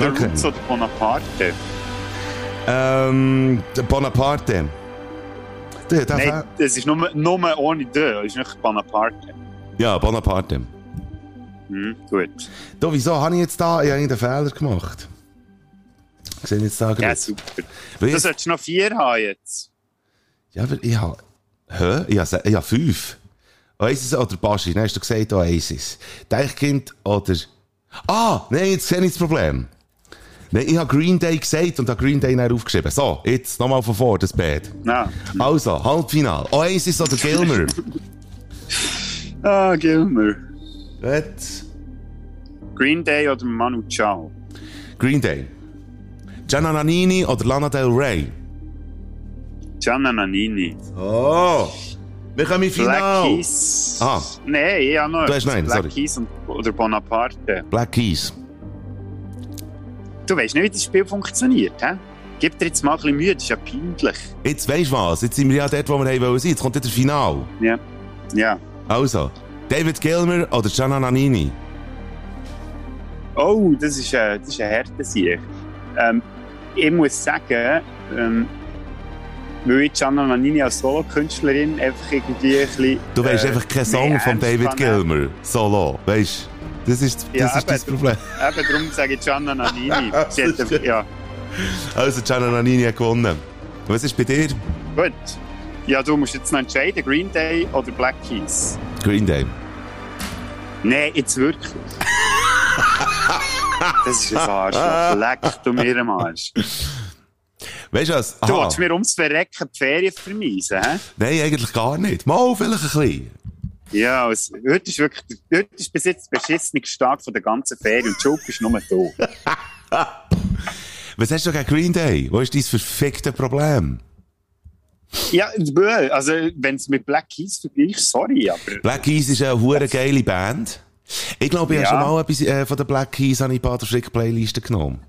The Okay. Roots oder Bonaparte? Ähm, der Bonaparte. Der, der Nein, es ist nur, nur ohne D, es ist nicht Bonaparte. Ja, Bonaparte. Hm, gut. Da, wieso habe ich jetzt da ich einen Fehler gemacht? Ich sehe jetzt da Ja, gerade. super. Weil Du solltest noch vier haben jetzt. Ja, aber ich habe... Hä? Ich habe, ich habe fünf. Oasis oder Baschi? Dann hast du gesagt Oasis. Deichkind oder... Ah, nein, jetzt sehe ich das Problem. Nein, ich habe Green Day gesagt und habe Green Day dann aufgeschrieben. So, jetzt nochmal von vor, das Bett. Na. Also, Halbfinal. Oasis oder Gilmer? Ah, Gilmer. Gut. Green Day oder Manu Chao? Green Day. Gianna Nannini oder Lana Del Rey? Gianna Nannini. Oh! Wir kommen im Black Final. Keys. Ah. Nein, ja noch. Du hast nein, Black sorry. Keys und, oder Bonaparte. Black Keys. Du weißt nicht, wie das Spiel funktioniert, hä? gib dir jetzt mal ein bisschen Mühe, das ist ja peinlich. Jetzt weisst du was, jetzt sind wir ja dort, wo wir sein. Jetzt kommt ja der Final. Ja. Ja. Also, David Gilmer oder Gianna Nannini? Oh, das ist, äh, das ist ein harter Sieg. Ähm, ich muss sagen, ähm, weil ich Gianna Nannini als Solo-Künstlerin einfach irgendwie ein bisschen... Du weißt äh, einfach keinen Song von David Gilmer, solo, weißt du? Das ist, das Ja, ist das eben. Problem. Eben darum sage ich Gianna Nannini. Hat, ja, Also, Gianna Nannini hat gewonnen. Was ist bei dir? gut. Ja, du musst jetzt noch entscheiden, Green Day oder Black Keys. Green Day. Nein, jetzt wirklich. Das ist ein Arschloch. Leck du mir am Arsch. Weißt du was? Du Aha. willst mir ums Verrecken die Ferien vermeisen, hä? Nein, eigentlich gar nicht. Mal vielleicht ein bisschen. Ja, also, heute ist wirklich, heute ist bis jetzt der beschissene Start von der ganzen Ferien und Joke ist nur da. Was hast du gegen Green Day? Wo ist dein verfickte Problem? Ja, also, wenn es mit Black Keys vergleichst, sorry, aber. Black Keys ist eine hure geile Band. Ich glaube, ich Ja. habe schon mal etwas äh, von der Black Keys an die Pater Frick Playliste genommen.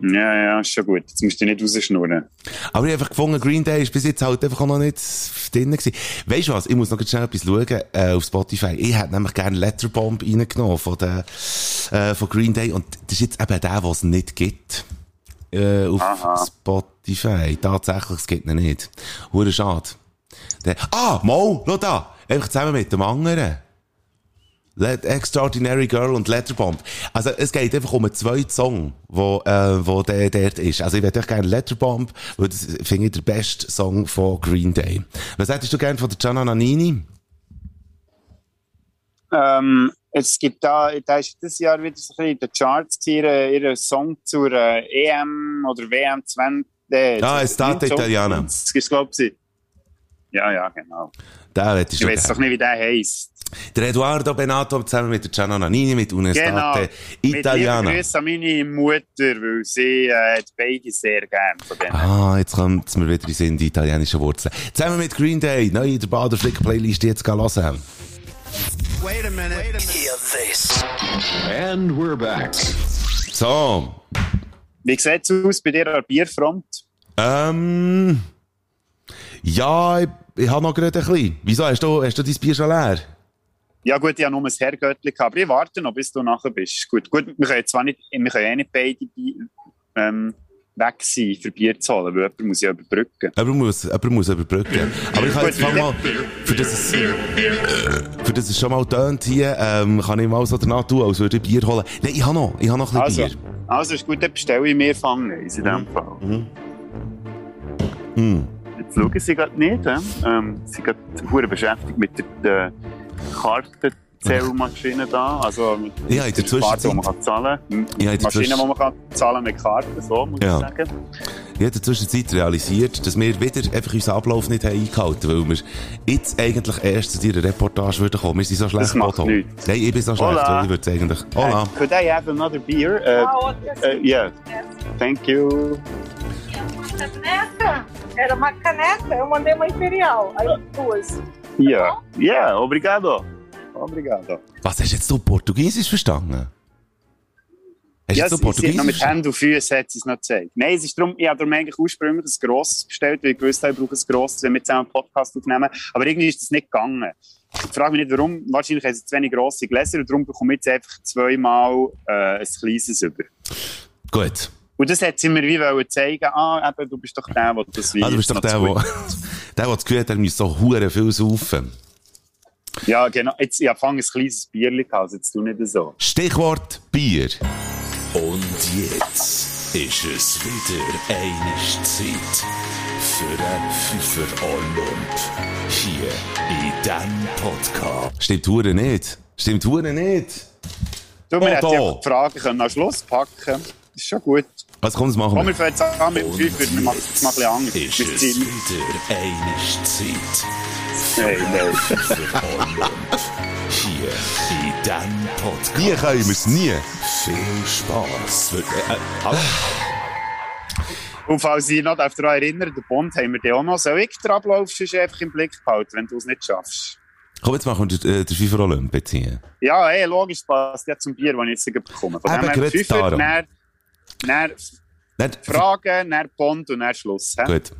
Ja, ja, ist schon gut. Jetzt musst du nicht rausschnurren. Aber ich habe einfach gefunden, Green Day ist bis jetzt halt einfach noch nicht drin gewesen. Weißt du was? Ich muss noch schnell etwas schauen, äh, auf Spotify. Ich hätte nämlich gerne Letterbomb reingenommen von der, äh, von Green Day. Und das ist jetzt eben der, was es nicht gibt. Äh, auf Aha. Spotify. Tatsächlich, es gibt ihn nicht. Hure schade. Der, ah, Mo, schau da. Einfach zusammen mit dem anderen. Extraordinary Girl und Letterbomb. Also, es geht einfach um einen zweiten Song, wo, äh, wo der dort ist. Also, ich würde echt gerne Letterbomb, weil das finde ich der beste Song von Green Day. Was hättest du gerne von der Gianna Nannini? Ähm, es gibt da, da ist dieses Jahr wieder so ein bisschen in den Charts ihre, ihre Song zur äh, EM oder WM 20. Äh, Ah, Estate Italiana. Das ist, glaube ich. Ja, ja, genau. Der hätte ich Ich weiß doch gerne. nicht, wie der heisst. Der Eduardo Benato zusammen mit der Gianna Nannini mit Genau. Unestate Mit Italiana. Grüßen an meine Mutter, weil sie äh, beide sehr gern von denen. Ah, jetzt kommt es mir wieder in den Sinn, die italienischen Wurzeln. Zusammen mit Green Day, neu in der Bader Flick Playlist jetzt gehen hören. And we're back. So, Wie sieht es aus bei dir an der Bierfront? ähm, ja, ich, ich habe noch gerade ein bisschen. Wieso, hast du, hast du dein Bier schon leer? Ja gut, ich habe nur ein Herrgöttli gehabt, aber ich warte noch, bis du nachher bist. Gut, gut wir können zwar nicht, wir können eh nicht beide ähm, weg sein, für Bier zu holen, weil jemand muss ja überbrücken. Jemand muss, jemand muss überbrücken. Aber ich kann jetzt mal, für das es, für das es schon mal tönt hier, ähm, kann ich mal so danach tun, als würde ich Bier holen. Nein, ich habe noch, ich habe noch ein Also, bisschen Bier. also ist gut, dann bestelle ich mir Fangeis in diesem Fall. Hm. Jetzt schauen sie gerade nicht. Äh? Ähm, sie sind gerade beschäftigt mit der, der Kartenzählmaschine da. Also mit Ja, in der Karte, die man kann zahlen kann. Ja, in der Maschine, die man kann zahlen mit Karten, so muss Ja. ich sagen. ich habe in der Zwischenzeit realisiert, dass wir wieder einfach unseren Ablauf nicht haben eingehalten weil wir jetzt eigentlich erst zu deiner Reportage würden kommen. Wir sind so schlecht, macht Otto. nichts. Nein, ich bin so schlecht, Hola. ich würde es eigentlich... Hola. Uh, could I have another beer? Uh, uh, yeah, thank you. Era uma caneca, eu mandei uma imperial. Aí duas. Ja, yeah, obrigado. Obrigado. Was, hast jetzt du Portugiesisch verstanden? Hast Ja, jetzt du sie, sie hat noch Portugiesisch mit verstanden? Händen und Füßen hat sie es noch gezeigt. Nein, es ist darum, ich habe darum eigentlich ursprünglich ein grosses bestellt, weil ich gewusst habe, ich brauche ein grosses, wenn wir zusammen einen Podcast aufnehmen. Aber irgendwie ist das nicht gegangen. Ich frage mich nicht, warum. Wahrscheinlich haben sie zu wenig grosse Gläser und darum bekomme ich jetzt einfach zweimal äh, ein kleines über. Gut. Und das hat sie mir wie wollen zeigen, ah, eben, du bist doch der, der das Wein Ah, du bist doch der, der, der, der das Gefühl hat, er müsse so hure viel saufen. Ja, genau. Jetzt, ich fange ein kleines Bierchen an, also jetzt tu nicht so. Stichwort Bier. Und jetzt ist es wieder eine Zeit für einen Pfeffer Olymp. Hier in diesem Podcast. Stimmt hure nicht. Stimmt hure nicht. Du, wir hätten ja die Fragen können am Schluss packen Das ist schon gut. Was kommt, das machen Komm, fangen jetzt an mit dem Fünfer. Wir machen es mal ein bisschen anders. Ist es wieder eine Zeit Nein, nein. Hier in diesem Podcast. Nie können wir es nie. Viel Spass. Und falls ich noch daran erinnern den Bond haben wir den auch noch. Soll ich den Ablauf sonst einfach im Blick behalten, wenn du es nicht schaffst? Komm, jetzt machen wir den, äh, den FIFA Olymp jetzt hier. Ja, ey, logisch, passt ja zum Bier, das ich jetzt bekomme. Von Eben, dem her Fünfer. Dann, Dann, Fragen, dann Bond und dann Schluss. hä? Gut.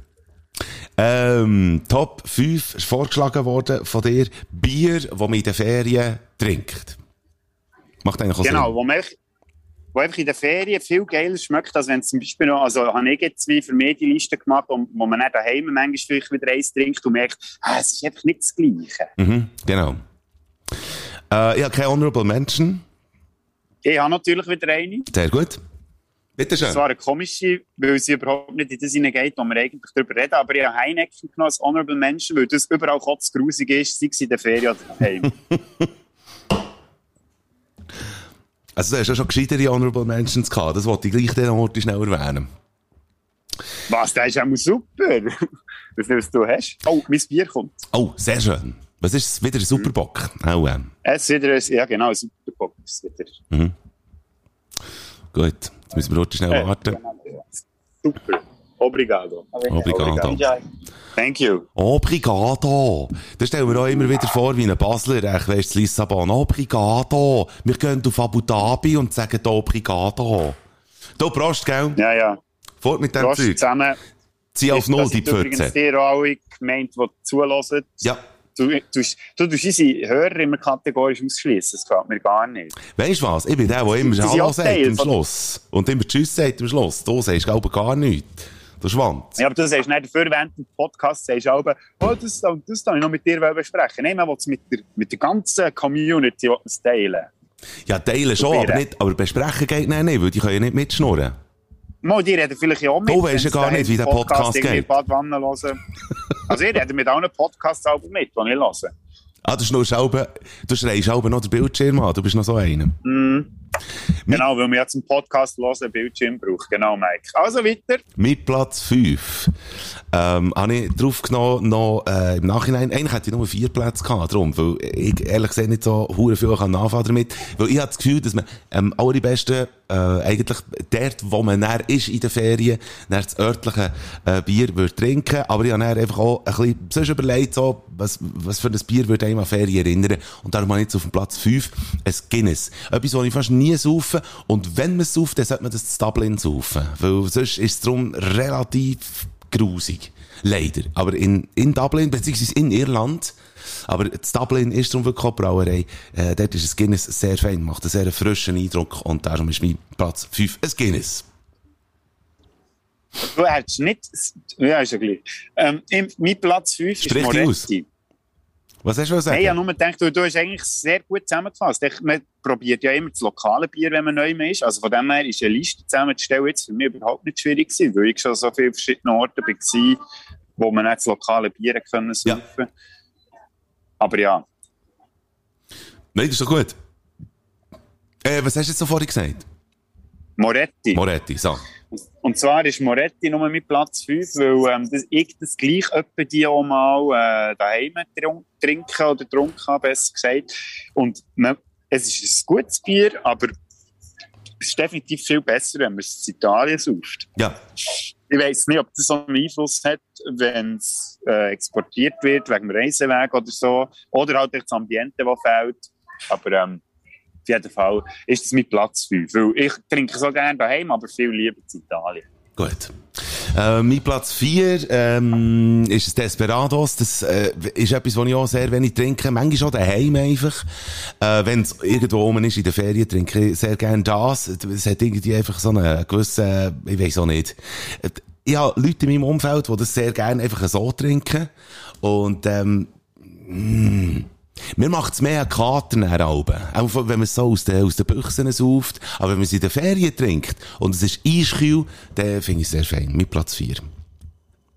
Ähm, Top 5 ist vorgeschlagen worden von dir. Bier, das man in den Ferien trinkt. Macht eigentlich auch Genau, Sinn. wo man wo einfach in den Ferien viel geiler schmeckt, als wenn zum Beispiel noch, also habe ich jetzt zwei für mich die Liste gemacht, wo, wo man dann daheim manchmal vielleicht wieder eins trinkt und merkt, ah, es ist einfach nicht das Gleiche. Mhm, genau. Äh, ich habe keine Honorable Mention. Ich habe natürlich wieder eine. Sehr gut. Bitte schön. Das war eine komische, weil sie überhaupt nicht in das hineingeht, wo wir eigentlich darüber reden. Aber ich habe Heineken genommen als Honorable Mention, weil das überall kotzgrusig ist, sei es in der Ferien oder daheim. Also, du hast ja schon gescheitere Honorable Mentions gehabt. Das wollte ich gleich den Ort schnell erwähnen. Was, das ist auch super. Was, was du hast. Oh, mein Bier kommt. Oh, sehr schön. Was ist es? Wieder ein Superbock? Auch, ähm. Es ist wieder, ein- ja genau, ein Superbock. ist wieder. Gut. Jetzt müssen wir dort schnell Äh, warten. Super. Obrigado. Obrigado. Thank you. Obrigado. Das stellen wir auch immer wieder vor, wie ein Basler, ich weiss, Lissabon. Obrigado. Wir gehen auf Abu Dhabi und sagen Obrigado. Du, Prost, gell? Ja, ja. Fort mit dem Prost Zeug. zusammen. Zieh auf Null, Das die sind übrigens Pfütze. dir auch alle gemeint, die zulassen. Ja. Du, du, du tust unsere Hörer immer kategorisch ausschließen. Das gefällt mir gar nicht. Weisst du was? Ich bin der, der immer Hallo sagt Teil am Schluss. Und immer Tschüss sagt am Schluss. Du sagst, glaube gar nichts. Du Schwanz. Ja, aber du sagst nicht dafür, während dem Podcast sagst du auch, oh, das, das ich noch mit dir besprechen. Nein, man will es mit der, mit der ganzen Community teilen. Ja, teilen schon, aber, nicht, aber besprechen geht nicht, nicht, weil die können ja nicht mitschnurren. Mal, die reden vielleicht ja auch mit. Du weisst ja gar nicht, wie der Podcast irgendwie geht. Badwanne hören. Also ich rede mit allen Podcasts auch mit, die ich höre. Ah, du, schnurrst selber, du schreist selber noch den Bildschirm an, du bist noch so einer. Genau, weil wir ja zum Podcast hören einen Bildschirm brauchen. Genau, Mike. Also weiter. Mit Platz 5 ähm, habe ich draufgenommen, noch äh, im Nachhinein, eigentlich hätte ich nur vier Plätze gehabt, darum, weil ich ehrlich gesagt nicht so hure viel kann anfangen damit, weil ich habe das Gefühl, dass man ähm, allerbesten äh, eigentlich dort, wo man näher ist in den Ferien, näher das örtliche äh, Bier würde trinken, aber ich habe einfach auch ein bisschen sonst überlegt, so, was, was für ein Bier würde einem an Ferien erinnern. Und darum habe ich jetzt auf dem Platz 5 ein Guinness. Etwas, was ich fast nie saufe. Und wenn man es sauft, dann sollte man das zu Dublin saufen, weil sonst ist es darum relativ grusig. Leider. Aber in, in Dublin, beziehungsweise in Irland, aber das Dublin ist darum wirklich eine Brauerei, äh, dort ist ein Guinness sehr fein, macht einen sehr frischen Eindruck und darum ist mein Platz 5 ein Guinness. Du hättest nicht... Ja, ist ja gleich. Ähm, mein Platz 5 ist Sprich dich aus. Was hast du sagen? Nein, ich habe nur gedacht, du, du hast eigentlich sehr gut zusammengefasst. Ich, man probiert ja immer das lokale Bier, wenn man neu ist. Also von dem her ist eine Liste zusammenzustellen jetzt für mich überhaupt nicht schwierig gewesen, weil ich schon so viele verschiedene Orte war, wo man nicht das lokale Bier können Ja. saufen. Aber ja, Nein, das ist doch gut. Äh, was hast du jetzt so vorhin gesagt? Moretti. Moretti, so. Und zwar ist Moretti nur mit Platz 5, weil ähm, das, ich das gleich etwa die auch mal äh, daheim trinken oder getrunken habe, besser gesagt. Und man, es ist ein gutes Bier, aber es ist definitiv viel besser, wenn man es in Italien sauft. Ja. Ich weiß nicht, ob das so einen Einfluss hat, wenn es äh, exportiert wird, wegen dem Reiseweg oder so. Oder halt das Ambiente, das fehlt. Aber ähm, jeden Fall ist es mit Platz 5. Weil ich trinke so gerne daheim, aber viel lieber in Italien. Gut. Äh, mein Platz 4 ähm, ist das Desperados. Das äh, ist etwas, was ich auch sehr wenig trinke. Manchmal schon daheim einfach. Äh, Wenn es irgendwo oben ist in der Ferien, trinke ich sehr gerne das. Es hat irgendwie einfach so einen gewissen, ich weiß auch nicht. Ich habe Leute in meinem Umfeld, die das sehr gerne einfach so trinken. Und ähm, mm, mir macht es mehr Kater Alben. Auch wenn man es so aus den, aus den Büchsen sauft. Aber wenn man es in den Ferien trinkt und es ist eiskühl, dann finde ich es sehr fein. Mit Platz 4.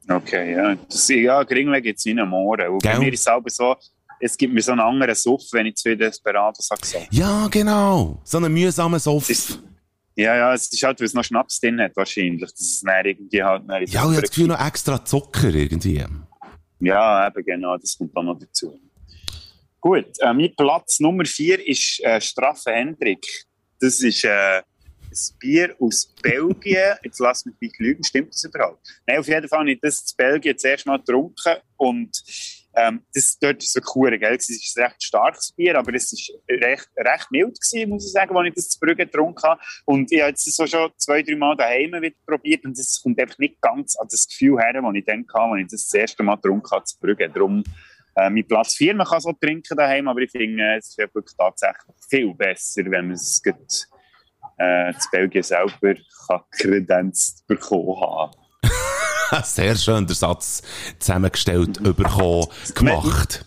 Okay, ja. Das, ja, Geringweg gibt es wie einen Mohren. Und bei mir ist es selber so, es gibt mir so einen anderen Suff, wenn ich zu viel Desperados habe gesagt. Ja, genau. So einen mühsamen Soff. Ist- Ja, ja, es ist halt, weil es noch Schnaps drin hat, wahrscheinlich. Das ist dann irgendwie halt... Dann Ja, ich habe das Gefühl, noch extra Zucker irgendwie. Ja, eben genau, das kommt dann noch dazu. Gut, äh, mein Platz Nummer 4 ist äh, Straffe Hendrik. Das ist äh, ein Bier aus Belgien. Jetzt lass mich nicht lügen, stimmt das überhaupt? Nein, auf jeden Fall habe ich das in Belgien zuerst mal getrunken und Ähm, das dort ist so cool, gell? Es ist ein recht starkes Bier, aber es ist recht, recht mild gewesen, muss ich sagen, als ich das zu Brügge getrunken habe. Und ich habe jetzt so schon zwei, drei Mal daheim wieder probiert und es kommt einfach nicht ganz an das Gefühl her, das ich dann hatte, als ich das das erste Mal getrunken habe zu Brügge. Darum, äh, mit Platz 4, man kann so trinken daheim, aber ich finde, es ist wirklich tatsächlich viel besser, wenn man es geht, äh, zu Belgien selber kann kredenzt bekommen haben. Sehr schön der Satz zusammengestellt, bekommen, gemacht.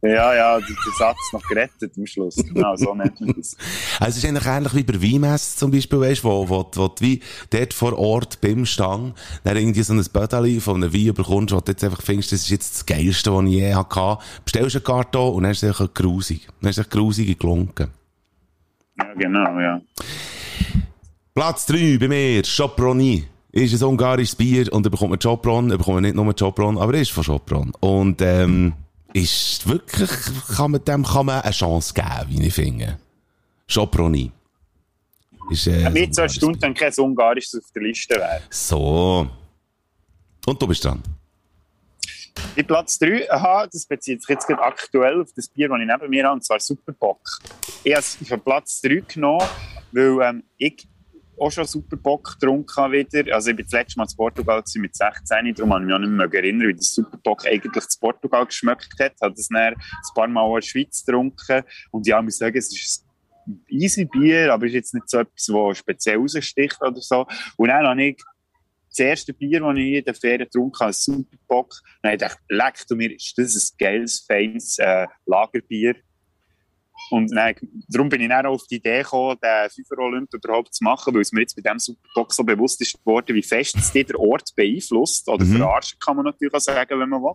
Ja, ja, der Satz noch gerettet am Schluss. Genau, so nennt man das. Also es ist eigentlich ähnlich wie bei Weinmesse zum Beispiel, weißt, wo, wo, wo du wie dort vor Ort beim Stang dann irgendwie so ein Bödeli von einem Wein bekommst, wo du jetzt einfach findest, das ist jetzt das Geilste, was ich je hatte. Bestellst einen Karton und dann ist es einfach grusig. Dann ist es grusig gelunken. Ja, genau, ja. Platz 3 bei mir, Choproni. Ist ein ungarisches Bier und er bekommt man Chopron, er bekommt nicht nur Chopron, aber er ist von Chopron. Und, ähm, ist wirklich, kann man dem kann man eine Chance geben, wie ich finde. Choproni. Ist, äh, Mit ein so ungarisches Stunden dann kein Ungarisches auf der Liste wäre. So. Und du bist dran. Die Platz 3, aha, das bezieht sich jetzt gerade aktuell auf das Bier, das ich neben mir habe, und zwar Superbock. Ich habe es Platz 3 genommen, weil ähm, ich auch schon Superbock getrunken habe wieder. Also ich bin das letzte Mal in Portugal mit 16, darum kann ich mich auch nicht mehr erinnern, wie das Superbock eigentlich zu Portugal geschmeckt hat. Ich habe das dann ein paar Mal in der Schweiz getrunken und ja, ich muss sagen, es ist ein easy Bier, aber es ist jetzt nicht so etwas, das speziell raussticht oder so. Und dann habe ich das erste Bier, das ich in der Ferien getrunken habe, Superbock. Dann habe ich leck du mir, ist das ein geiles, feines äh, Lagerbier. Und dann, darum bin ich dann auch auf die Idee gekommen, den Fünfer-Olymp überhaupt zu machen, weil es mir jetzt bei diesem Superbock so bewusst ist geworden, wie fest es der Ort beeinflusst. Oder Mhm. verarscht kann man natürlich auch sagen, wenn man will.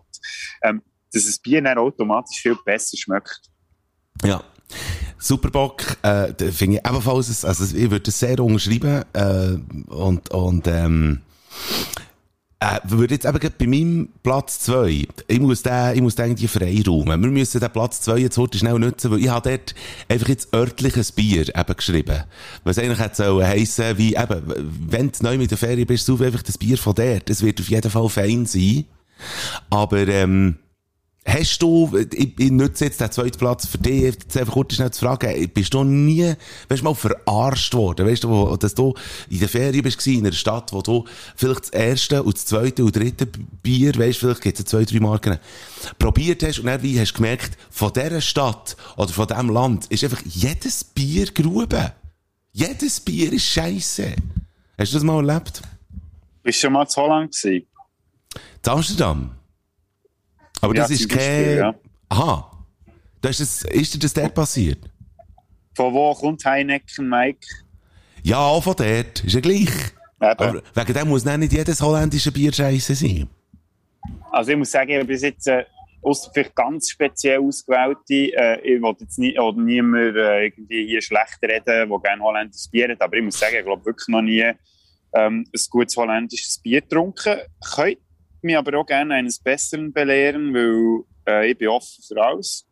Ähm, dass das Bier dann automatisch viel besser schmeckt. Ja. Superbock, äh, finde ich ebenfalls, also ich würde es sehr unterschreiben, äh, und, und, ähm, äh, würde jetzt eben bei meinem Platz 2, ich muss den, ich muss den irgendwie freiräumen. Wir müssen den Platz 2 jetzt heute schnell nutzen, weil ich habe dort einfach jetzt örtliches Bier eben geschrieben. Was eigentlich hätte sollen heissen, wie eben, wenn du neu mit der Ferien bist, such einfach das Bier von dort. Das wird auf jeden Fall fein sein. Aber, ähm, Hast du, ich, ich nutze jetzt den zweiten Platz für dich, jetzt einfach kurz schnell zu fragen, bist du nie, weißt du mal, verarscht worden? Weißt du, wo, dass du in der Ferien bist in einer Stadt, wo du vielleicht das erste und das zweite und dritte Bier, weißt du, vielleicht gibt es zwei, drei Marken, probiert hast und dann wie hast du gemerkt, von dieser Stadt oder von diesem Land ist einfach jedes Bier Grube. Jedes Bier ist scheiße. Hast du das mal erlebt? Bist du schon mal zu Holland gewesen? In Amsterdam? Aber Ja, das ist kein... ja. Aha. Das ist, ist dir das dort passiert? Von wo kommt Heineken, Mike? Ja, auch von dort. Ist ja gleich. Eben. Aber wegen dem muss nicht jedes holländische Bier scheiße sein. Also ich muss sagen, ich habe bis jetzt, äh, ausser vielleicht ganz speziell ausgewählte, äh, ich will jetzt nie, oder niemand äh, irgendwie hier schlecht reden, der gerne holländisches Bier hat, aber ich muss sagen, ich glaube wirklich noch nie ähm, ein gutes holländisches Bier getrunken. Könnt mich aber auch gerne eines Besseren belehren, weil äh, ich bin offen für alles.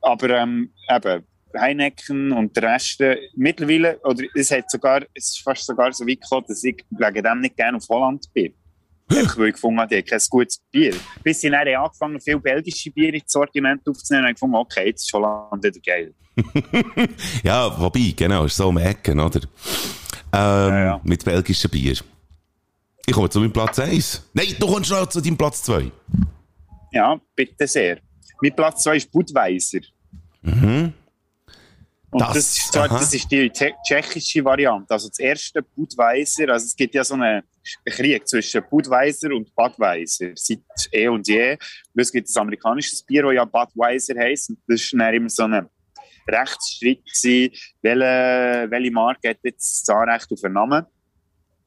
Aber ähm, eben, Heineken und der Rest, äh, mittlerweile, oder es hat sogar, es ist fast sogar so weit gekommen, dass ich wegen dem nicht gerne auf Holland bin. Ich gefunden habe, die haben kein gutes Bier. Bis sie dann angefangen viele belgische Bier ins Sortiment aufzunehmen, habe ich gefunden, okay, jetzt ist Holland wieder geil. Ja, wobei, genau, ist so um Ecken, oder? Ähm, ja. Mit belgischem Bier. Ich komme zu meinem Platz 1. Nein, du kommst noch zu deinem Platz 2. Ja, bitte sehr. Mein Platz 2 ist Budweiser. Und Das- das, ist, zwar, das ist die tsch- tschechische Variante. Also das erste Budweiser, also es gibt ja so einen Krieg zwischen Budweiser und Budweiser seit eh und je. Und es gibt ein amerikanisches Bier, das ja Budweiser heisst. Und das war immer so ein Rechtsstreit, gewesen, welche, welche Marke hat jetzt das Anrecht auf einen Namen.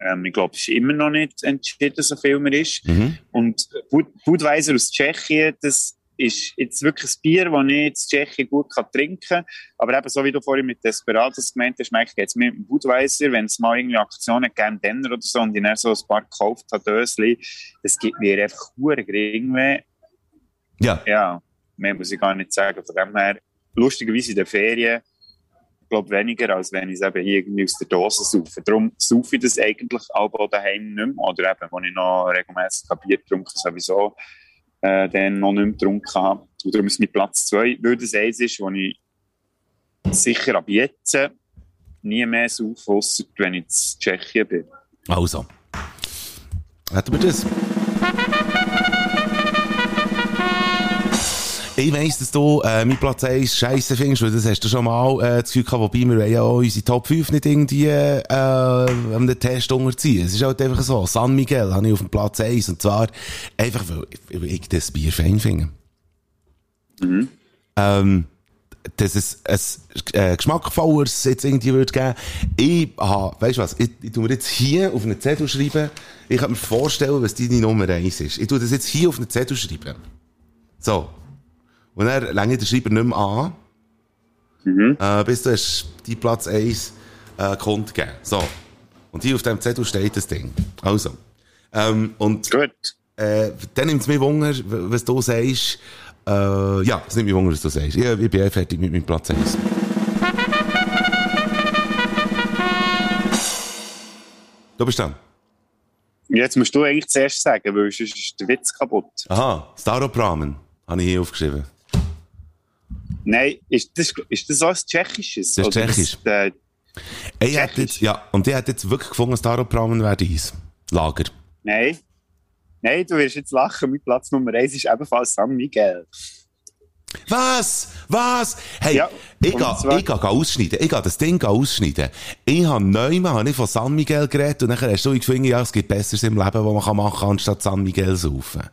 Ähm, ich glaube, es ist immer noch nicht entschieden, so viel mehr ist. Mhm. Und Bud Budweiser aus Tschechien, das ist jetzt wirklich ein Bier, das ich in Tschechien gut kann trinken kann. Aber eben, so wie du vorhin mit Desperados gemeint hast, merke ich jetzt mit dem Budweiser, wenn es mal irgendwie Aktionen gegeben Denner oder so und ich dann so ein paar gekauft habe, Dösli, das gibt mir einfach hure gering weh. Ja. Ja, mehr muss ich gar nicht sagen. Von dem her, lustigerweise in den Ferien, glaube weniger, als wenn ich es eben irgendwie aus der Dose saufe. Darum saufe ich das eigentlich auch daheim nicht mehr. Oder eben, wenn ich noch regelmäßig Bier habe, sowieso. äh, dann noch nicht mehr getrunken habe. Und darum ist mein Platz 2, weil das eins ist, wo ich sicher ab jetzt nie mehr saufe, ausser wenn ich in Tschechien bin. Also. Hätten wir das? Ich weiss, dass du äh, mein Platz 1 scheiße findest, weil das hast du schon mal äh, das Gefühl gehabt, wobei wir ja auch unsere Top 5 nicht irgendwie äh, einem Test unterziehen. Es ist halt einfach so, San Miguel habe ich auf dem Platz 1 und zwar einfach, weil, ich das Bier fein finde. Mhm. Ähm, dass es ein äh, geschmackvolleres jetzt irgendwie würde geben. Ich habe, weißt du was, ich, ich tu mir jetzt hier auf einen Zettel schreiben, ich kann mir vorstellen, was deine Nummer 1 ist. Ich tu das jetzt hier auf einen Zettel schreiben. So. Und dann länge den Schreiber nicht mehr an, Mhm. äh, bis du hast die Platz 1 äh, kundgegeben. So. Und hier auf dem Zettel steht das Ding. Also. Ähm, und Gut. äh, dann nimmt es mich Wunder, was du sagst. Äh, ja, es nimmt mich Wunder, was du sagst. Ich, ich bin eh fertig mit meinem Platz 1. Du bist dann. Jetzt musst du eigentlich zuerst sagen, weil sonst ist der Witz kaputt. Aha, Staropramen. Habe ich hier aufgeschrieben. Nein, ist das, ist das was Tschechisches? Das ist Tschechisch. äh, Ich Tschechisch. jetzt, ja, und ich hätte jetzt wirklich gefunden, Staropramen wäre dies. Lager. nein. Nein, du wirst jetzt lachen. Mein Platz Nummer 1 ist ebenfalls San Miguel. Was? Was? Hey, Ja, ich gehe ausschneiden. Ich gehe das Ding ausschneiden. Ich habe neumal habe ich von San Miguel geredet und dann hast du gefunden, ja, es gibt Besseres im Leben, was man machen kann, anstatt San Miguel saufen.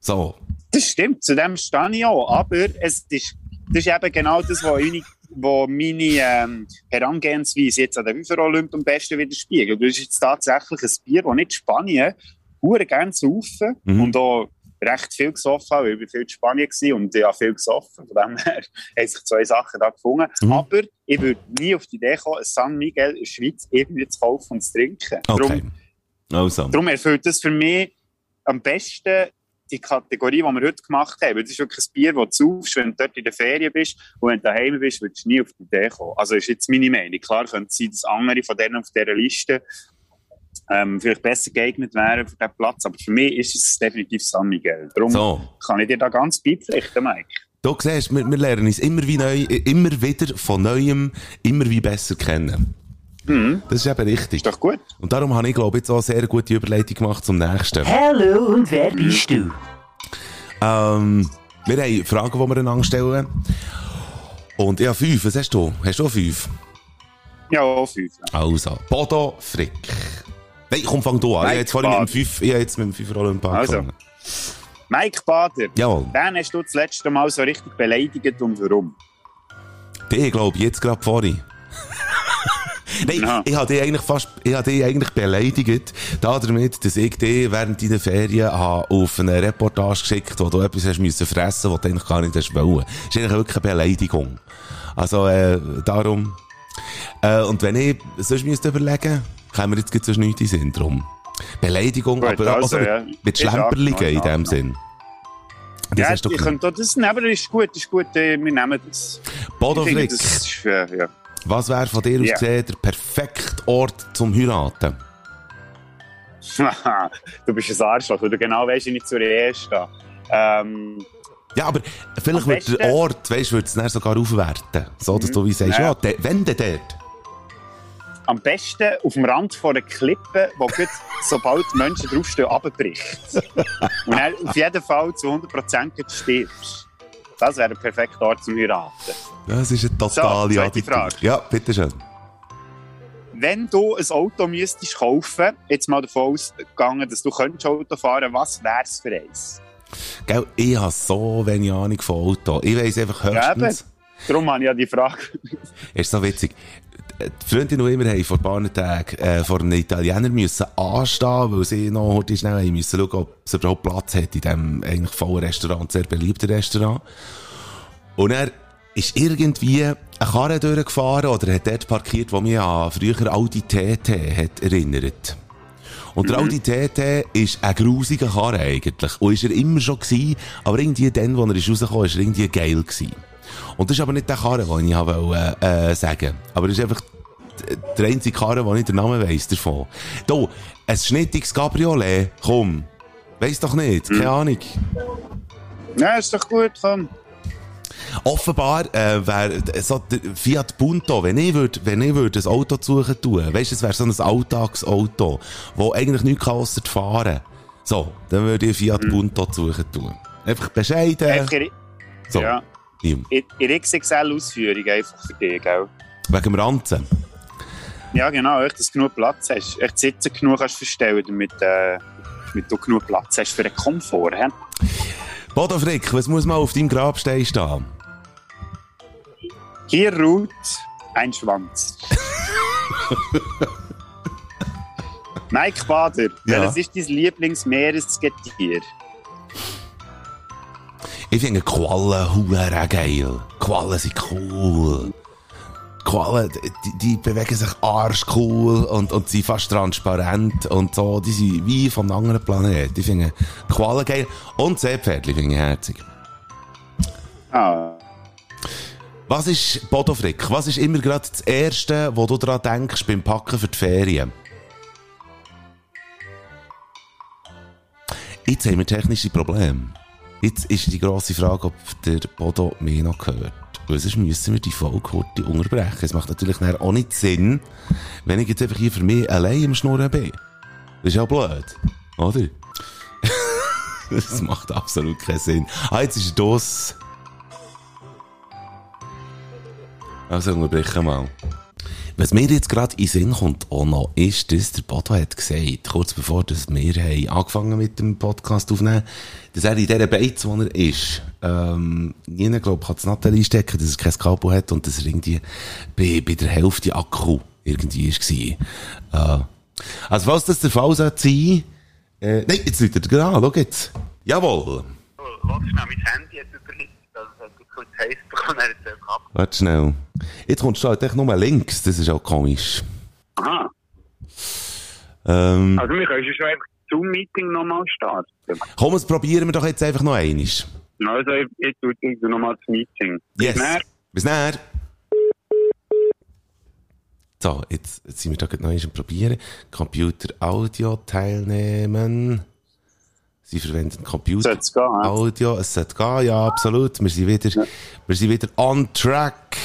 So. Das stimmt, zu dem stehe ich auch. Aber es ist, das ist eben genau das, was meine, wo meine ähm, Herangehensweise jetzt an der FIFA Olymp am besten widerspiegelt. Das ist jetzt tatsächlich ein Bier, das nicht Spanien hure gerne saufen Mhm. und auch recht viel gesoffen habe. Ich war viel in Spanien und ich habe viel gesoffen. Von dem her haben sich zwei Sachen da gefunden. Mhm. Aber ich würde nie auf die Idee kommen, ein San Miguel in der Schweiz irgendwie zu kaufen und zu trinken. Okay. Darum, Also. Darum erfüllt das für mich am besten die Kategorie, die wir heute gemacht haben. Das ist wirklich ein Bier, das du saufst, wenn du dort in der Ferien bist und wenn du daheim bist, würdest du nie auf die Idee kommen. Also ist jetzt meine Meinung. Klar könnte es sein, dass andere von denen auf dieser Liste ähm, vielleicht besser geeignet wären für diesen Platz, aber für mich ist es definitiv San Miguel. Darum So. kann ich dir da ganz beipflichten, Mike. Du siehst, wir, wir lernen uns immer, wie neu, immer wieder von Neuem immer wie besser kennen. Mhm. Das ist eben richtig. Ist doch gut. Und darum habe ich, glaube ich, jetzt auch eine sehr gute Überleitung gemacht zum nächsten. Hallo und wer bist du? Ähm, wir haben Fragen, die wir einander stellen. Und ja, fünf. Was hast du? Hast du auch fünf? Ja, auch fünf. Also, Bodo Frick. Nein, komm, fang du an. Ich habe jetzt vorhin mit dem fünf, ich habe jetzt mit dem fünfer Olymp Also. angefangen. Mike Bader, Jawohl. den hast du das letzte Mal so richtig beleidigt und warum? Die, glaube ich, jetzt gerade vorhin. Nein, Ja. ich habe dich eigentlich fast, ich habe dich eigentlich beleidigt, da damit, dass ich dich während deiner Ferien habe auf eine Reportage geschickt, wo du etwas hast müssen fressen, was du eigentlich gar nicht hast wollen. Das ist eigentlich wirklich eine Beleidigung. Also, äh, darum, äh, und wenn ich sonst müsste überlegen, kann mir jetzt gibt's sonst nichts in Sinn drum. Beleidigung, Gut, aber also, also, ja. mit, Schlemperligen in dem Sinn. Das ja, hast du ich könnte das nehmen, aber ist gut, ist gut, äh, wir nehmen das. Bodo Frick. das ist, ja. Was wäre von dir aus Ja. gesehen der perfekte Ort zum Heiraten? du bist ein Arschloch, weil du genau weißt, wie ich zur Ehe stehe. Ähm, Ja, aber vielleicht wird der Ort, weißt du, es dann sogar aufwerten. So, dass du wie sagst, Ja. ja, wenn denn dort. am besten auf dem Rand von einer Klippe, wo gut, sobald Menschen draufstehen, abbricht. Und dann auf jeden Fall zu 100% gut stirbst. Das wäre der perfekte Ort zum Heiraten. Das ist eine totale So, Attitude. Frage. Ja, bitteschön. Wenn du ein Auto müsstest kaufen, jetzt mal davon ausgegangen, dass du könntest Auto fahren, was wäre es für eins? Gell, ich habe so wenig Ahnung von Auto. Ich weiss einfach Ja, höchstens, Darum habe ich ja die Frage. ist so witzig. Die Freundin und ich, wir haben vor ein paar Tagen äh, vor einem Italiener müssen anstehen, weil sie noch heute schnell müssen schauen, ob es überhaupt Platz hat in diesem eigentlich vollen Restaurant, sehr beliebten Restaurant. Und er ist irgendwie eine Karre durchgefahren oder hat dort parkiert, wo mich an früher Audi TT hat erinnert. Und der Audi TT ist ein grusiger Karre eigentlich. Und ist er immer schon gewesen, aber irgendwie dann, wo er ist rausgekommen ist, er irgendwie geil gewesen. Und das ist aber nicht der Karre, den ich wollte, äh, sagen. Aber das ist einfach der einzige Karre, den ich den Namen weiss davon. Da, ein schnittiges Cabriolet, komm. Weiss doch nicht, keine Ahnung. Ja, ist doch gut, komm. Offenbar äh, wäre so der Fiat Punto, wenn ich würd, wenn ich würd ein Auto suchen tun, weißt du, es wäre so ein Alltagsauto, wo eigentlich nichts kann ausser fahren. So, dann würde ich Fiat Punto suchen tun. Einfach bescheiden. Einfach in, so. ja. In, in XXL-Ausführung einfach für dich, gell? Wegen dem Ranzen. Ja, genau, echt, dass du genug Platz hast. Echt Sitze genug kannst verstellen, damit, äh, damit du genug Platz hast für den Komfort. He? Bodo Frick, was muss mal auf deinem Grabstein stehen? Hier ruht ein Schwanz. Mike Bader, Ja. welches ist dein Lieblingsmeeresgetier? Ich finde Quallen hure geil. Quallen sind cool. Quallen, die, die bewegen sich arschcool und, und sind fast transparent und so. Die sind wie vom anderen Planeten. Ich finde Quallen geil. Und Seepferdchen finde ich herzig. Ah, Was ist, Bodo Frick, was ist immer gerade das Erste, wo du daran denkst beim Packen für die Ferien? Jetzt haben wir technische Probleme. Jetzt ist die grosse Frage, ob der Bodo mich noch hört. Weil sonst müssen wir die kurz unterbrechen. Es macht natürlich auch nicht Sinn, wenn ich jetzt einfach hier für mich allein im Schnurren bin. Das ist ja blöd, oder? das macht absolut keinen Sinn. Ah, jetzt ist das. Also unterbrechen mal. Was mir jetzt gerade in Sinn kommt, auch noch, ist, dass der Bodo hat gesagt, kurz bevor dass wir haben angefangen mit dem Podcast aufnehmen, dass er in dieser Beiz, wo er ist, ähm, jeder, glaub, kann das Nathalie einstecken, dass er kein Kabel hat und dass er irgendwie bei, bei der Hälfte Akku irgendwie war. Äh, also, falls das der Fall sein sein, äh, nein, jetzt läutet er gerade an, schau jetzt. Jawohl. Warte schnell, mein Handy hat überhitzt. Also, es hat kurz heiß bekommen, er hat es ab. Warte schnell. Jetzt kommst du halt echt nur links, das ist auch komisch. Aha. Ähm, Also, wir können schon einfach Zoom-Meeting nochmal starten. komm, das probieren wir doch jetzt einfach noch einmal. Also, ich, ich ich tue nochmal das Meeting. Yes. Bis dann. Bis näher. So, jetzt, jetzt sind wir da gerade noch einmal Probieren. Computer Audio teilnehmen. Sie verwenden Computer Soll's gehen, hä? Audio. Es sollte gehen, ja, absolut. Wir sind wieder, wir sind wieder on track.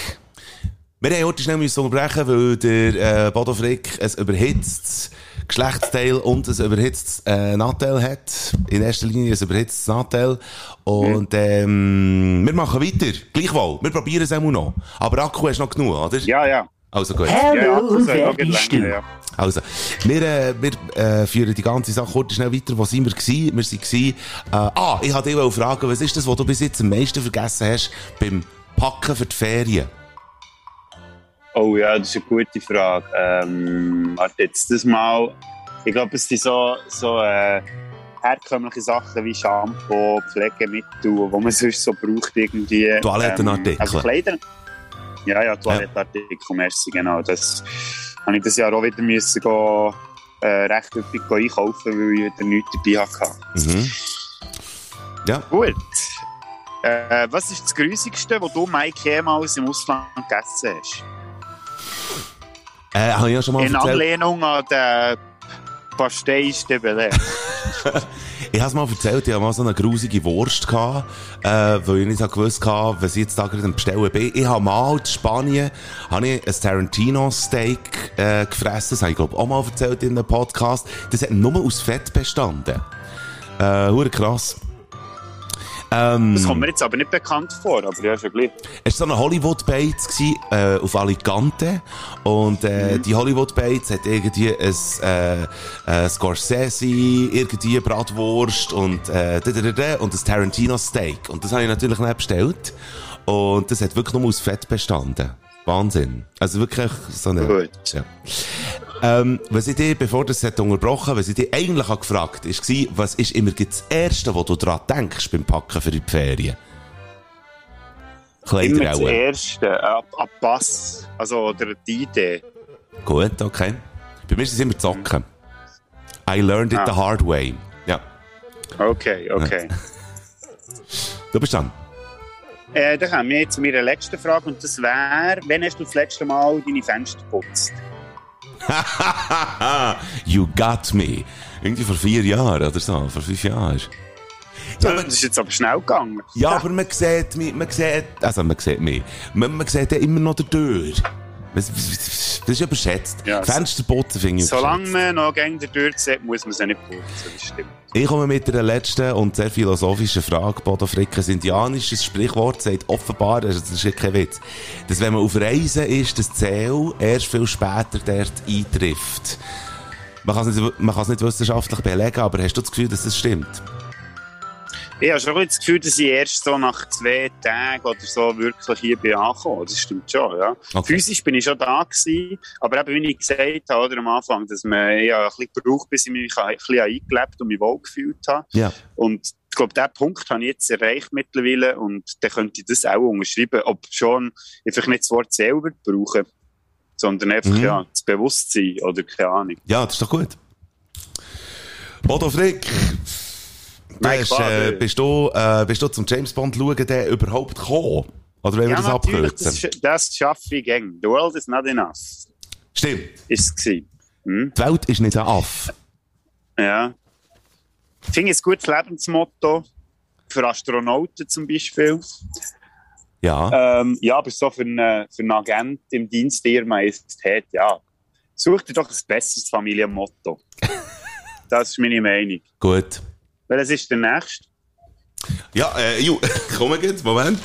Wir haben heute schnell müssen unterbrechen, weil der äh, Bodo Frick ein überhitztes Geschlechtsteil und ein überhitztes äh, Nattel hat. In erster Linie ein überhitztes Nattel. Und ähm, wir machen weiter. Gleichwohl. Wir probieren es auch noch. Aber Akku hast noch genug, oder? ja, ja. Also gut. Ja, ja, wer bist du? ja. Also, wir, äh, wir äh, führen die ganze Sache kurz schnell weiter. Wo sind wir gewesen? Wir sind gewesen, äh, ah, ich wollte dich auch fragen, was ist das, was du bis jetzt am meisten vergessen hast beim Packen für die Ferien? Oh ja, das ist eine gute Frage. Ähm, warte jetzt das mal. Ich glaube, es sind so, so äh, herkömmliche Sachen wie Shampoo, Pflegemittel, wo man sonst so braucht irgendwie. Toilettenartikel. Ähm, also Kleider. Ja, ja, Toilettenartikel, merci, genau. Das habe ich das Jahr auch wieder müssen gehen, äh, recht üppig einkaufen, weil ich wieder nichts dabei hatte. Mhm. Ja. Gut. Äh, was ist das Grusigste, was du, Mike, jemals im Ausland gegessen hast? Äh, habe ich ja schon mal In erzählt. Anlehnung an den De Belay. Ich habe es mal erzählt, ich hatte mal so eine grusige Wurst gehabt, äh, weil ich nicht gewusst habe, was ich jetzt da gerade am Bestellen bin. Ich habe mal in Spanien, habe ich ein Tarantino-Steak, äh, gefressen. Das habe ich, glaube auch mal erzählt in einem Podcast. Das hat nur aus Fett bestanden. Äh, krass. Ähm, Das kommt mir jetzt aber nicht bekannt vor, aber ja, schon gleich. Es war so ein Hollywood-Bates äh, auf Alicante. Und äh, die Hollywood-Bates hat irgendwie ein, äh, äh, Scorsese, irgendwie Bratwurst und, äh, da, da, da, da, und ein Tarantino-Steak. Und das habe ich natürlich nicht bestellt. Und das hat wirklich nur aus Fett bestanden. Wahnsinn. Also wirklich so eine... Gut. Ja. Ähm, was ich dich, bevor das hat unterbrochen, was ich dich eigentlich habe gefragt ist, war, was ist immer das Erste, was du daran denkst beim Packen für die Ferien? Immer das Kleider auch. Erste, äh, ein Pass, also oder die Idee. Gut, okay. Bei mir ist es immer Zocken. I learned it Ah. the hard way. Ja. Okay, okay. Du bist dran. äh, dann kommen wir jetzt zu meiner letzten Frage und das wäre, wann hast du das letzte Mal deine Fenster geputzt? you got me. Irgendwie vor vier Jahren oder so, vor fünf Jahren. Ja, Das ist jetzt aber schnell gegangen. ja, aber man sieht mich, man sieht, also man sieht mich, man, man sieht ja immer noch der Tür. Das, ist überschätzt. Ja, Fensterputzen finde ich Solange man noch gegen den Tür sieht, muss man sie nicht putzen. Das stimmt. Ich komme mit einer letzten und sehr philosophischen Frage. Bodo Frick, ein indianisches Sprichwort sagt offenbar, das ist ja kein Witz, dass wenn man auf Reisen ist, das Ziel erst viel später dort eintrifft. Man kann es nicht, man kann es nicht wissenschaftlich belegen, aber hast du das Gefühl, dass das stimmt? Ich habe schon das Gefühl, dass ich erst so nach zwei Tagen oder so wirklich hier bin angekommen. Das stimmt schon, ja. Okay. Physisch bin ich schon da gewesen, aber eben, wie ich gesagt habe, oder, am Anfang, dass man ja ein bisschen gebraucht, bis ich mich ein bisschen eingelebt und mich wohl gefühlt habe. Ja. Und ich glaube, diesen Punkt habe ich jetzt erreicht mittlerweile und dann könnte ich das auch unterschreiben, ob schon einfach nicht das Wort selber brauchen, sondern einfach, Mhm. ja, das Bewusstsein oder keine Ahnung. Ja, das ist doch gut. Bodo Frick, klar, äh, bist, du, äh, bist du zum James Bond schauen, der überhaupt gekommen? Oder wollen wir Ja, das natürlich, abkürzen? das, das schaffe ich gern. The world is not enough, Stimmt. ist es. Hm? Die Welt ist nicht ein Aff. Ja. Ich finde es ein gutes Lebensmotto. Für Astronauten zum Beispiel. Ja. Ähm, ja, aber so für einen, für einen Agent im Dienst der Majestät, ja. Such dir doch ein besseres Familienmotto. das ist meine Meinung. Gut. Welches ist der nächste? Ja, äh, ju, komm jetzt, Moment.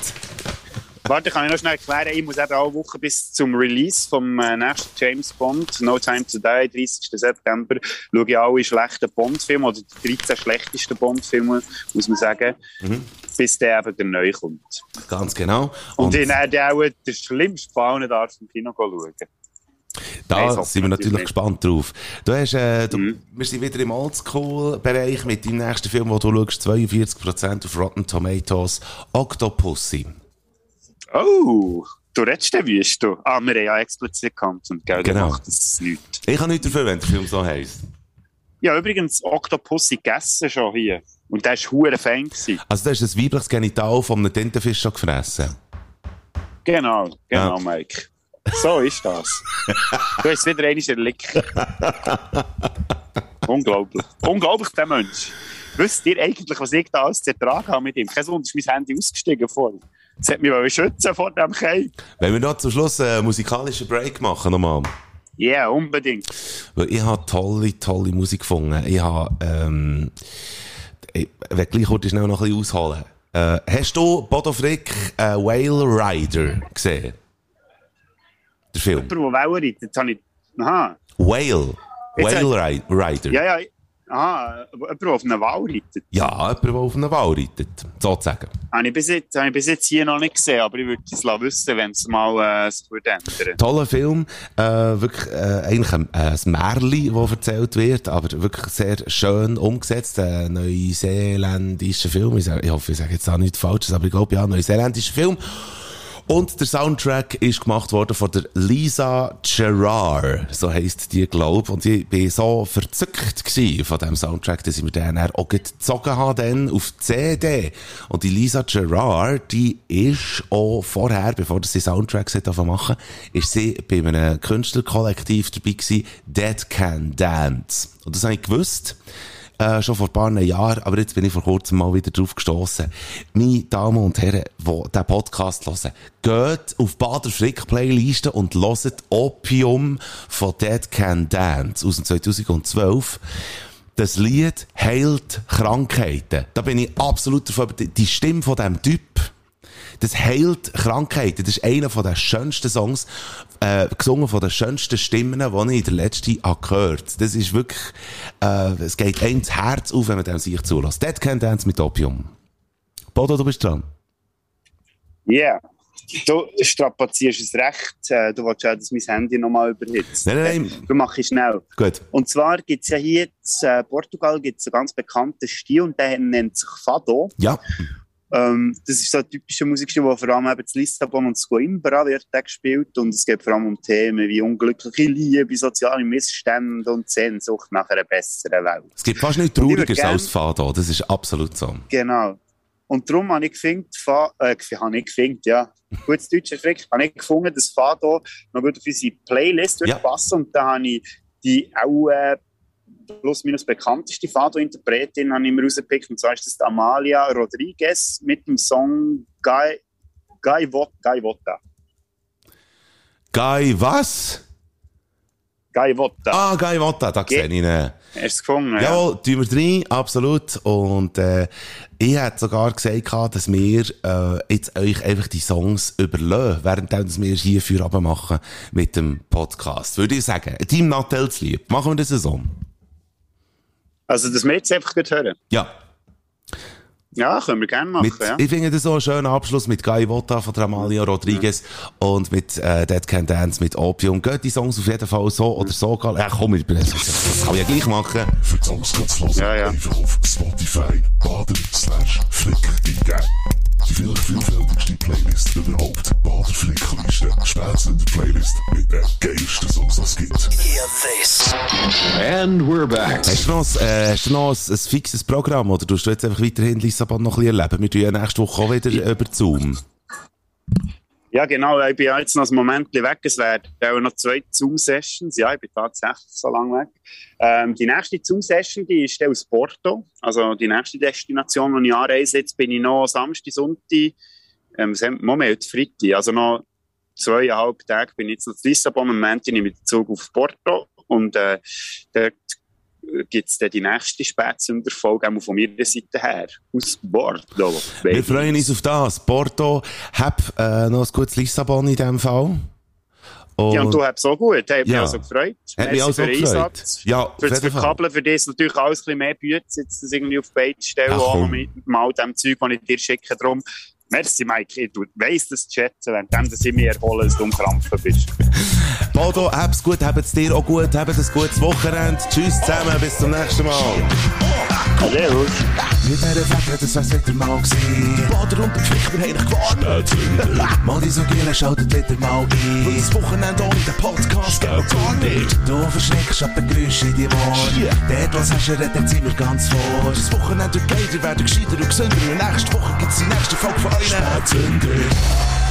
Warte, kann ich noch schnell erklären. Ich muss eben alle Woche bis zum Release vom äh, nächsten James Bond, No Time to Die, 30. September, schaue ich alle schlechten Bond-Filme oder die 13 schlechtesten Bond-Filme, muss man sagen, bis der eben der neu kommt. Ganz genau. Und, Und, ich dann auch den schlimmsten Fall nicht darf im Kino schauen. Da Nein, sind wir natürlich nicht. gespannt drauf. Du hast, äh, du, Mhm. wir sind wieder im Oldschool-Bereich mit deinem nächsten Film, wo du schaust, 42% auf Rotten Tomatoes, Octopussy. Oh, du redest den wüst du. Ah, wir haben ja explizit Content, gell? Dann Genau. macht das nichts. Ich habe nichts dafür, wenn der Film so heisst. Ja, übrigens, Octopus gegessen schon hier. Und der war hure Fan. Gewesen. Also, du hast ein weibliches Genital von einem Tintenfisch schon gefressen. Genau, genau, Ja. Mike. So ist das. du hast wieder einmal erlickt. Unglaublich. Unglaublich, der Mensch. Wisst ihr eigentlich, was ich da alles zu ertragen habe mit ihm? Kein Wunder, ist mein Handy ausgestiegen vorhin. Das hat mich schützen vor dem Keim. Wenn wir noch zum Schluss einen musikalischen Break machen, nochmal. Ja, yeah, unbedingt. Weil ich habe tolle, tolle Musik gefunden. Ich habe, ähm, ich will gleich kurz schnell noch ein bisschen ausholen. Äh, hast du Bodo Frick äh, Whale Rider gesehen? Der Film. Reitet, jetzt habe ich... Aha. Whale. Whale Ri Rider. Ja, ja. Aha, jemand, der auf einen Wal reitet. Ja, jemand, der auf einem Wal reitet. Sozusagen. Habe ich, bis jetzt, habe ich bis jetzt hier noch nicht gesehen, aber ich würde es wissen, wenn es mal äh, sich würde ändern Toller Film. Äh, wirklich, äh, eigentlich ein, äh, ein Märchen, das erzählt wird, aber wirklich sehr schön umgesetzt. Ein neuseeländischer Film. Ich hoffe, ich sage jetzt auch nichts Falsches, aber ich glaube, ja, ein neuseeländischer Film. Und der Soundtrack ist gemacht worden von der Lisa Gerard, so heisst die, glaub. Und ich bin so verzückt von dem Soundtrack, dass ich mir den auch gezogen habe, dann auf CD. Und die Lisa Gerard, die ist auch vorher, bevor sie Soundtracks angefangen machen, ist sie bei einem Künstlerkollektiv dabei gsi, Dead Can Dance. Und das habe ich gewusst äh, schon vor ein paar Jahren, aber jetzt bin ich vor kurzem mal wieder drauf gestossen. Meine Damen und Herren, die diesen Podcast hören, geht auf Bader Frick Playliste und hört Opium von Dead Can Dance aus dem 2012. Das Lied heilt Krankheiten. Da bin ich absolut davon. Die Stimme von diesem Typ, das heilt Krankheiten. Das ist einer von den schönsten Songs, äh, gesungen von den schönsten Stimmen, die ich in der letzten habe gehört. Das ist wirklich, äh, es geht einem das Herz auf, wenn man dem sich zulässt. Dead Can Dance mit Opium. Bodo, du bist dran. Ja. Du strapazierst es recht. Äh, Du willst ja, dass mein Handy nochmal überhitzt. Nein, nein, nein. Du machst es schnell. Gut. Und zwar gibt es ja hier in äh, Portugal gibt's einen ganz bekannten Stil und der nennt sich Fado. Ja. Ähm, das ist so ein typischer Musikstil, wo vor allem eben das Lissabon und das Coimbra wird gespielt und es geht vor allem um Themen wie unglückliche Liebe, soziale Missstände und Sehnsucht nach einer besseren Welt. Es gibt fast nichts Traurigeres gern- als Fado. Das ist absolut so. Genau. Und darum habe ich gefunden, äh, habe ich gefunden, ja, gutes Deutsch erfragt, habe ich gefunden, dass Fado noch gut auf unsere Playlist Ja. passen und da habe ich die auch äh, plus minus bekannteste Fado-Interpretin habe ich mir rausgepickt. Und zwar ist das Amalia Rodriguez mit dem Song Gai, Gai, Vot, Gai Vota. Guy, was? Gai Vota. Ah, Guy Motta, da sehe ich ihn. Hast du es gefunden? Ja. Jawohl, tun wir rein, absolut. Und äh, ich hätte sogar gesagt, dass wir äh, jetzt euch einfach die Songs überlassen, während wir hier für machen mit dem Podcast. Würde ich sagen, Team Nattels lieb. Machen wir das so? Also, dass wir jetzt einfach gut hören. Ja. Ja, können wir gerne machen. Mit, ja. Ich finde das so einen schönen Abschluss mit Guy Wota von der Amalia Rodriguez und mit äh, Dead Can Dance mit Opium. Geht die Songs auf jeden Fall so oder so. Ja, komm, ich, das, das kann ich ja gleich machen. Für die Songs kannst du hören. Ja, ja. Einfach auf Spotify, baden, slash, flick. Die vielfältigste Playlist überhaupt. Bader Flickliste. Spätzle Playlist mit den geilsten Songs, die es gibt. And we're back. Hast du noch, äh, hast du noch ein, ein fixes Programm oder tust du jetzt einfach weiterhin Lissabon noch ein bisschen erleben? Wir tun ja nächste Woche auch wieder über Zoom. Ja, genau. Ich bin jetzt noch ein Moment weg. Es werden auch noch zwei Zoom-Sessions. Ja, ich bin tatsächlich so lange weg. Ähm, die nächste Zoom-Session, die ist aus Porto. Also die nächste Destination, wo ich anreise. Jetzt bin ich noch Samstag, Sonntag, ähm, Moment, Freitag. Also noch zweieinhalb Tage bin ich jetzt noch in Lissabon. Am Montag nehme ich den Zug auf Porto. Und äh, dort gibt es dann die nächste Spätsünderfolge auch von meiner Seite her. Aus Porto. Wir freuen uns auf das. Porto, hab äh, noch ein gutes Lissabon in diesem Fall. Und Ja, und du hast so gut. Hat mich Ja. also gefreut. Hat mich Merci auch so für den gefreut. Einsatz. Ja, Für das. Verkabeln, für das natürlich alles ein bisschen mehr Bütze, jetzt das irgendwie auf die Beine zu stellen, Ach, auch mit mal dem Zeug, das ich dir schicke. Darum, merci Mike, ich weiss das zu schätzen, du ich mich erholen, dass du am Krampfen bist. Bodo, hab's gut, habt's dir auch gut, habt ein gutes Wochenende. Tschüss zusammen, bis zum nächsten Mal. Servus. Mit dieser Fette, das wär's wieder mal gewesen. Bader und der Pflicht, wir haben dich gewarnt. Mal die so Gielen, schaltet wieder mal ein. Weil das Wochenende ohne den Podcast geht gar nicht. Du verschreckst ab den Geräuschen in die Ohren. Dort, was hast du redet, sind wir ganz vor. Das Wochenende wird geiler, werden gescheiter und gesünder. Und nächste Woche gibt's die nächste Folge von euch. Spätzünder.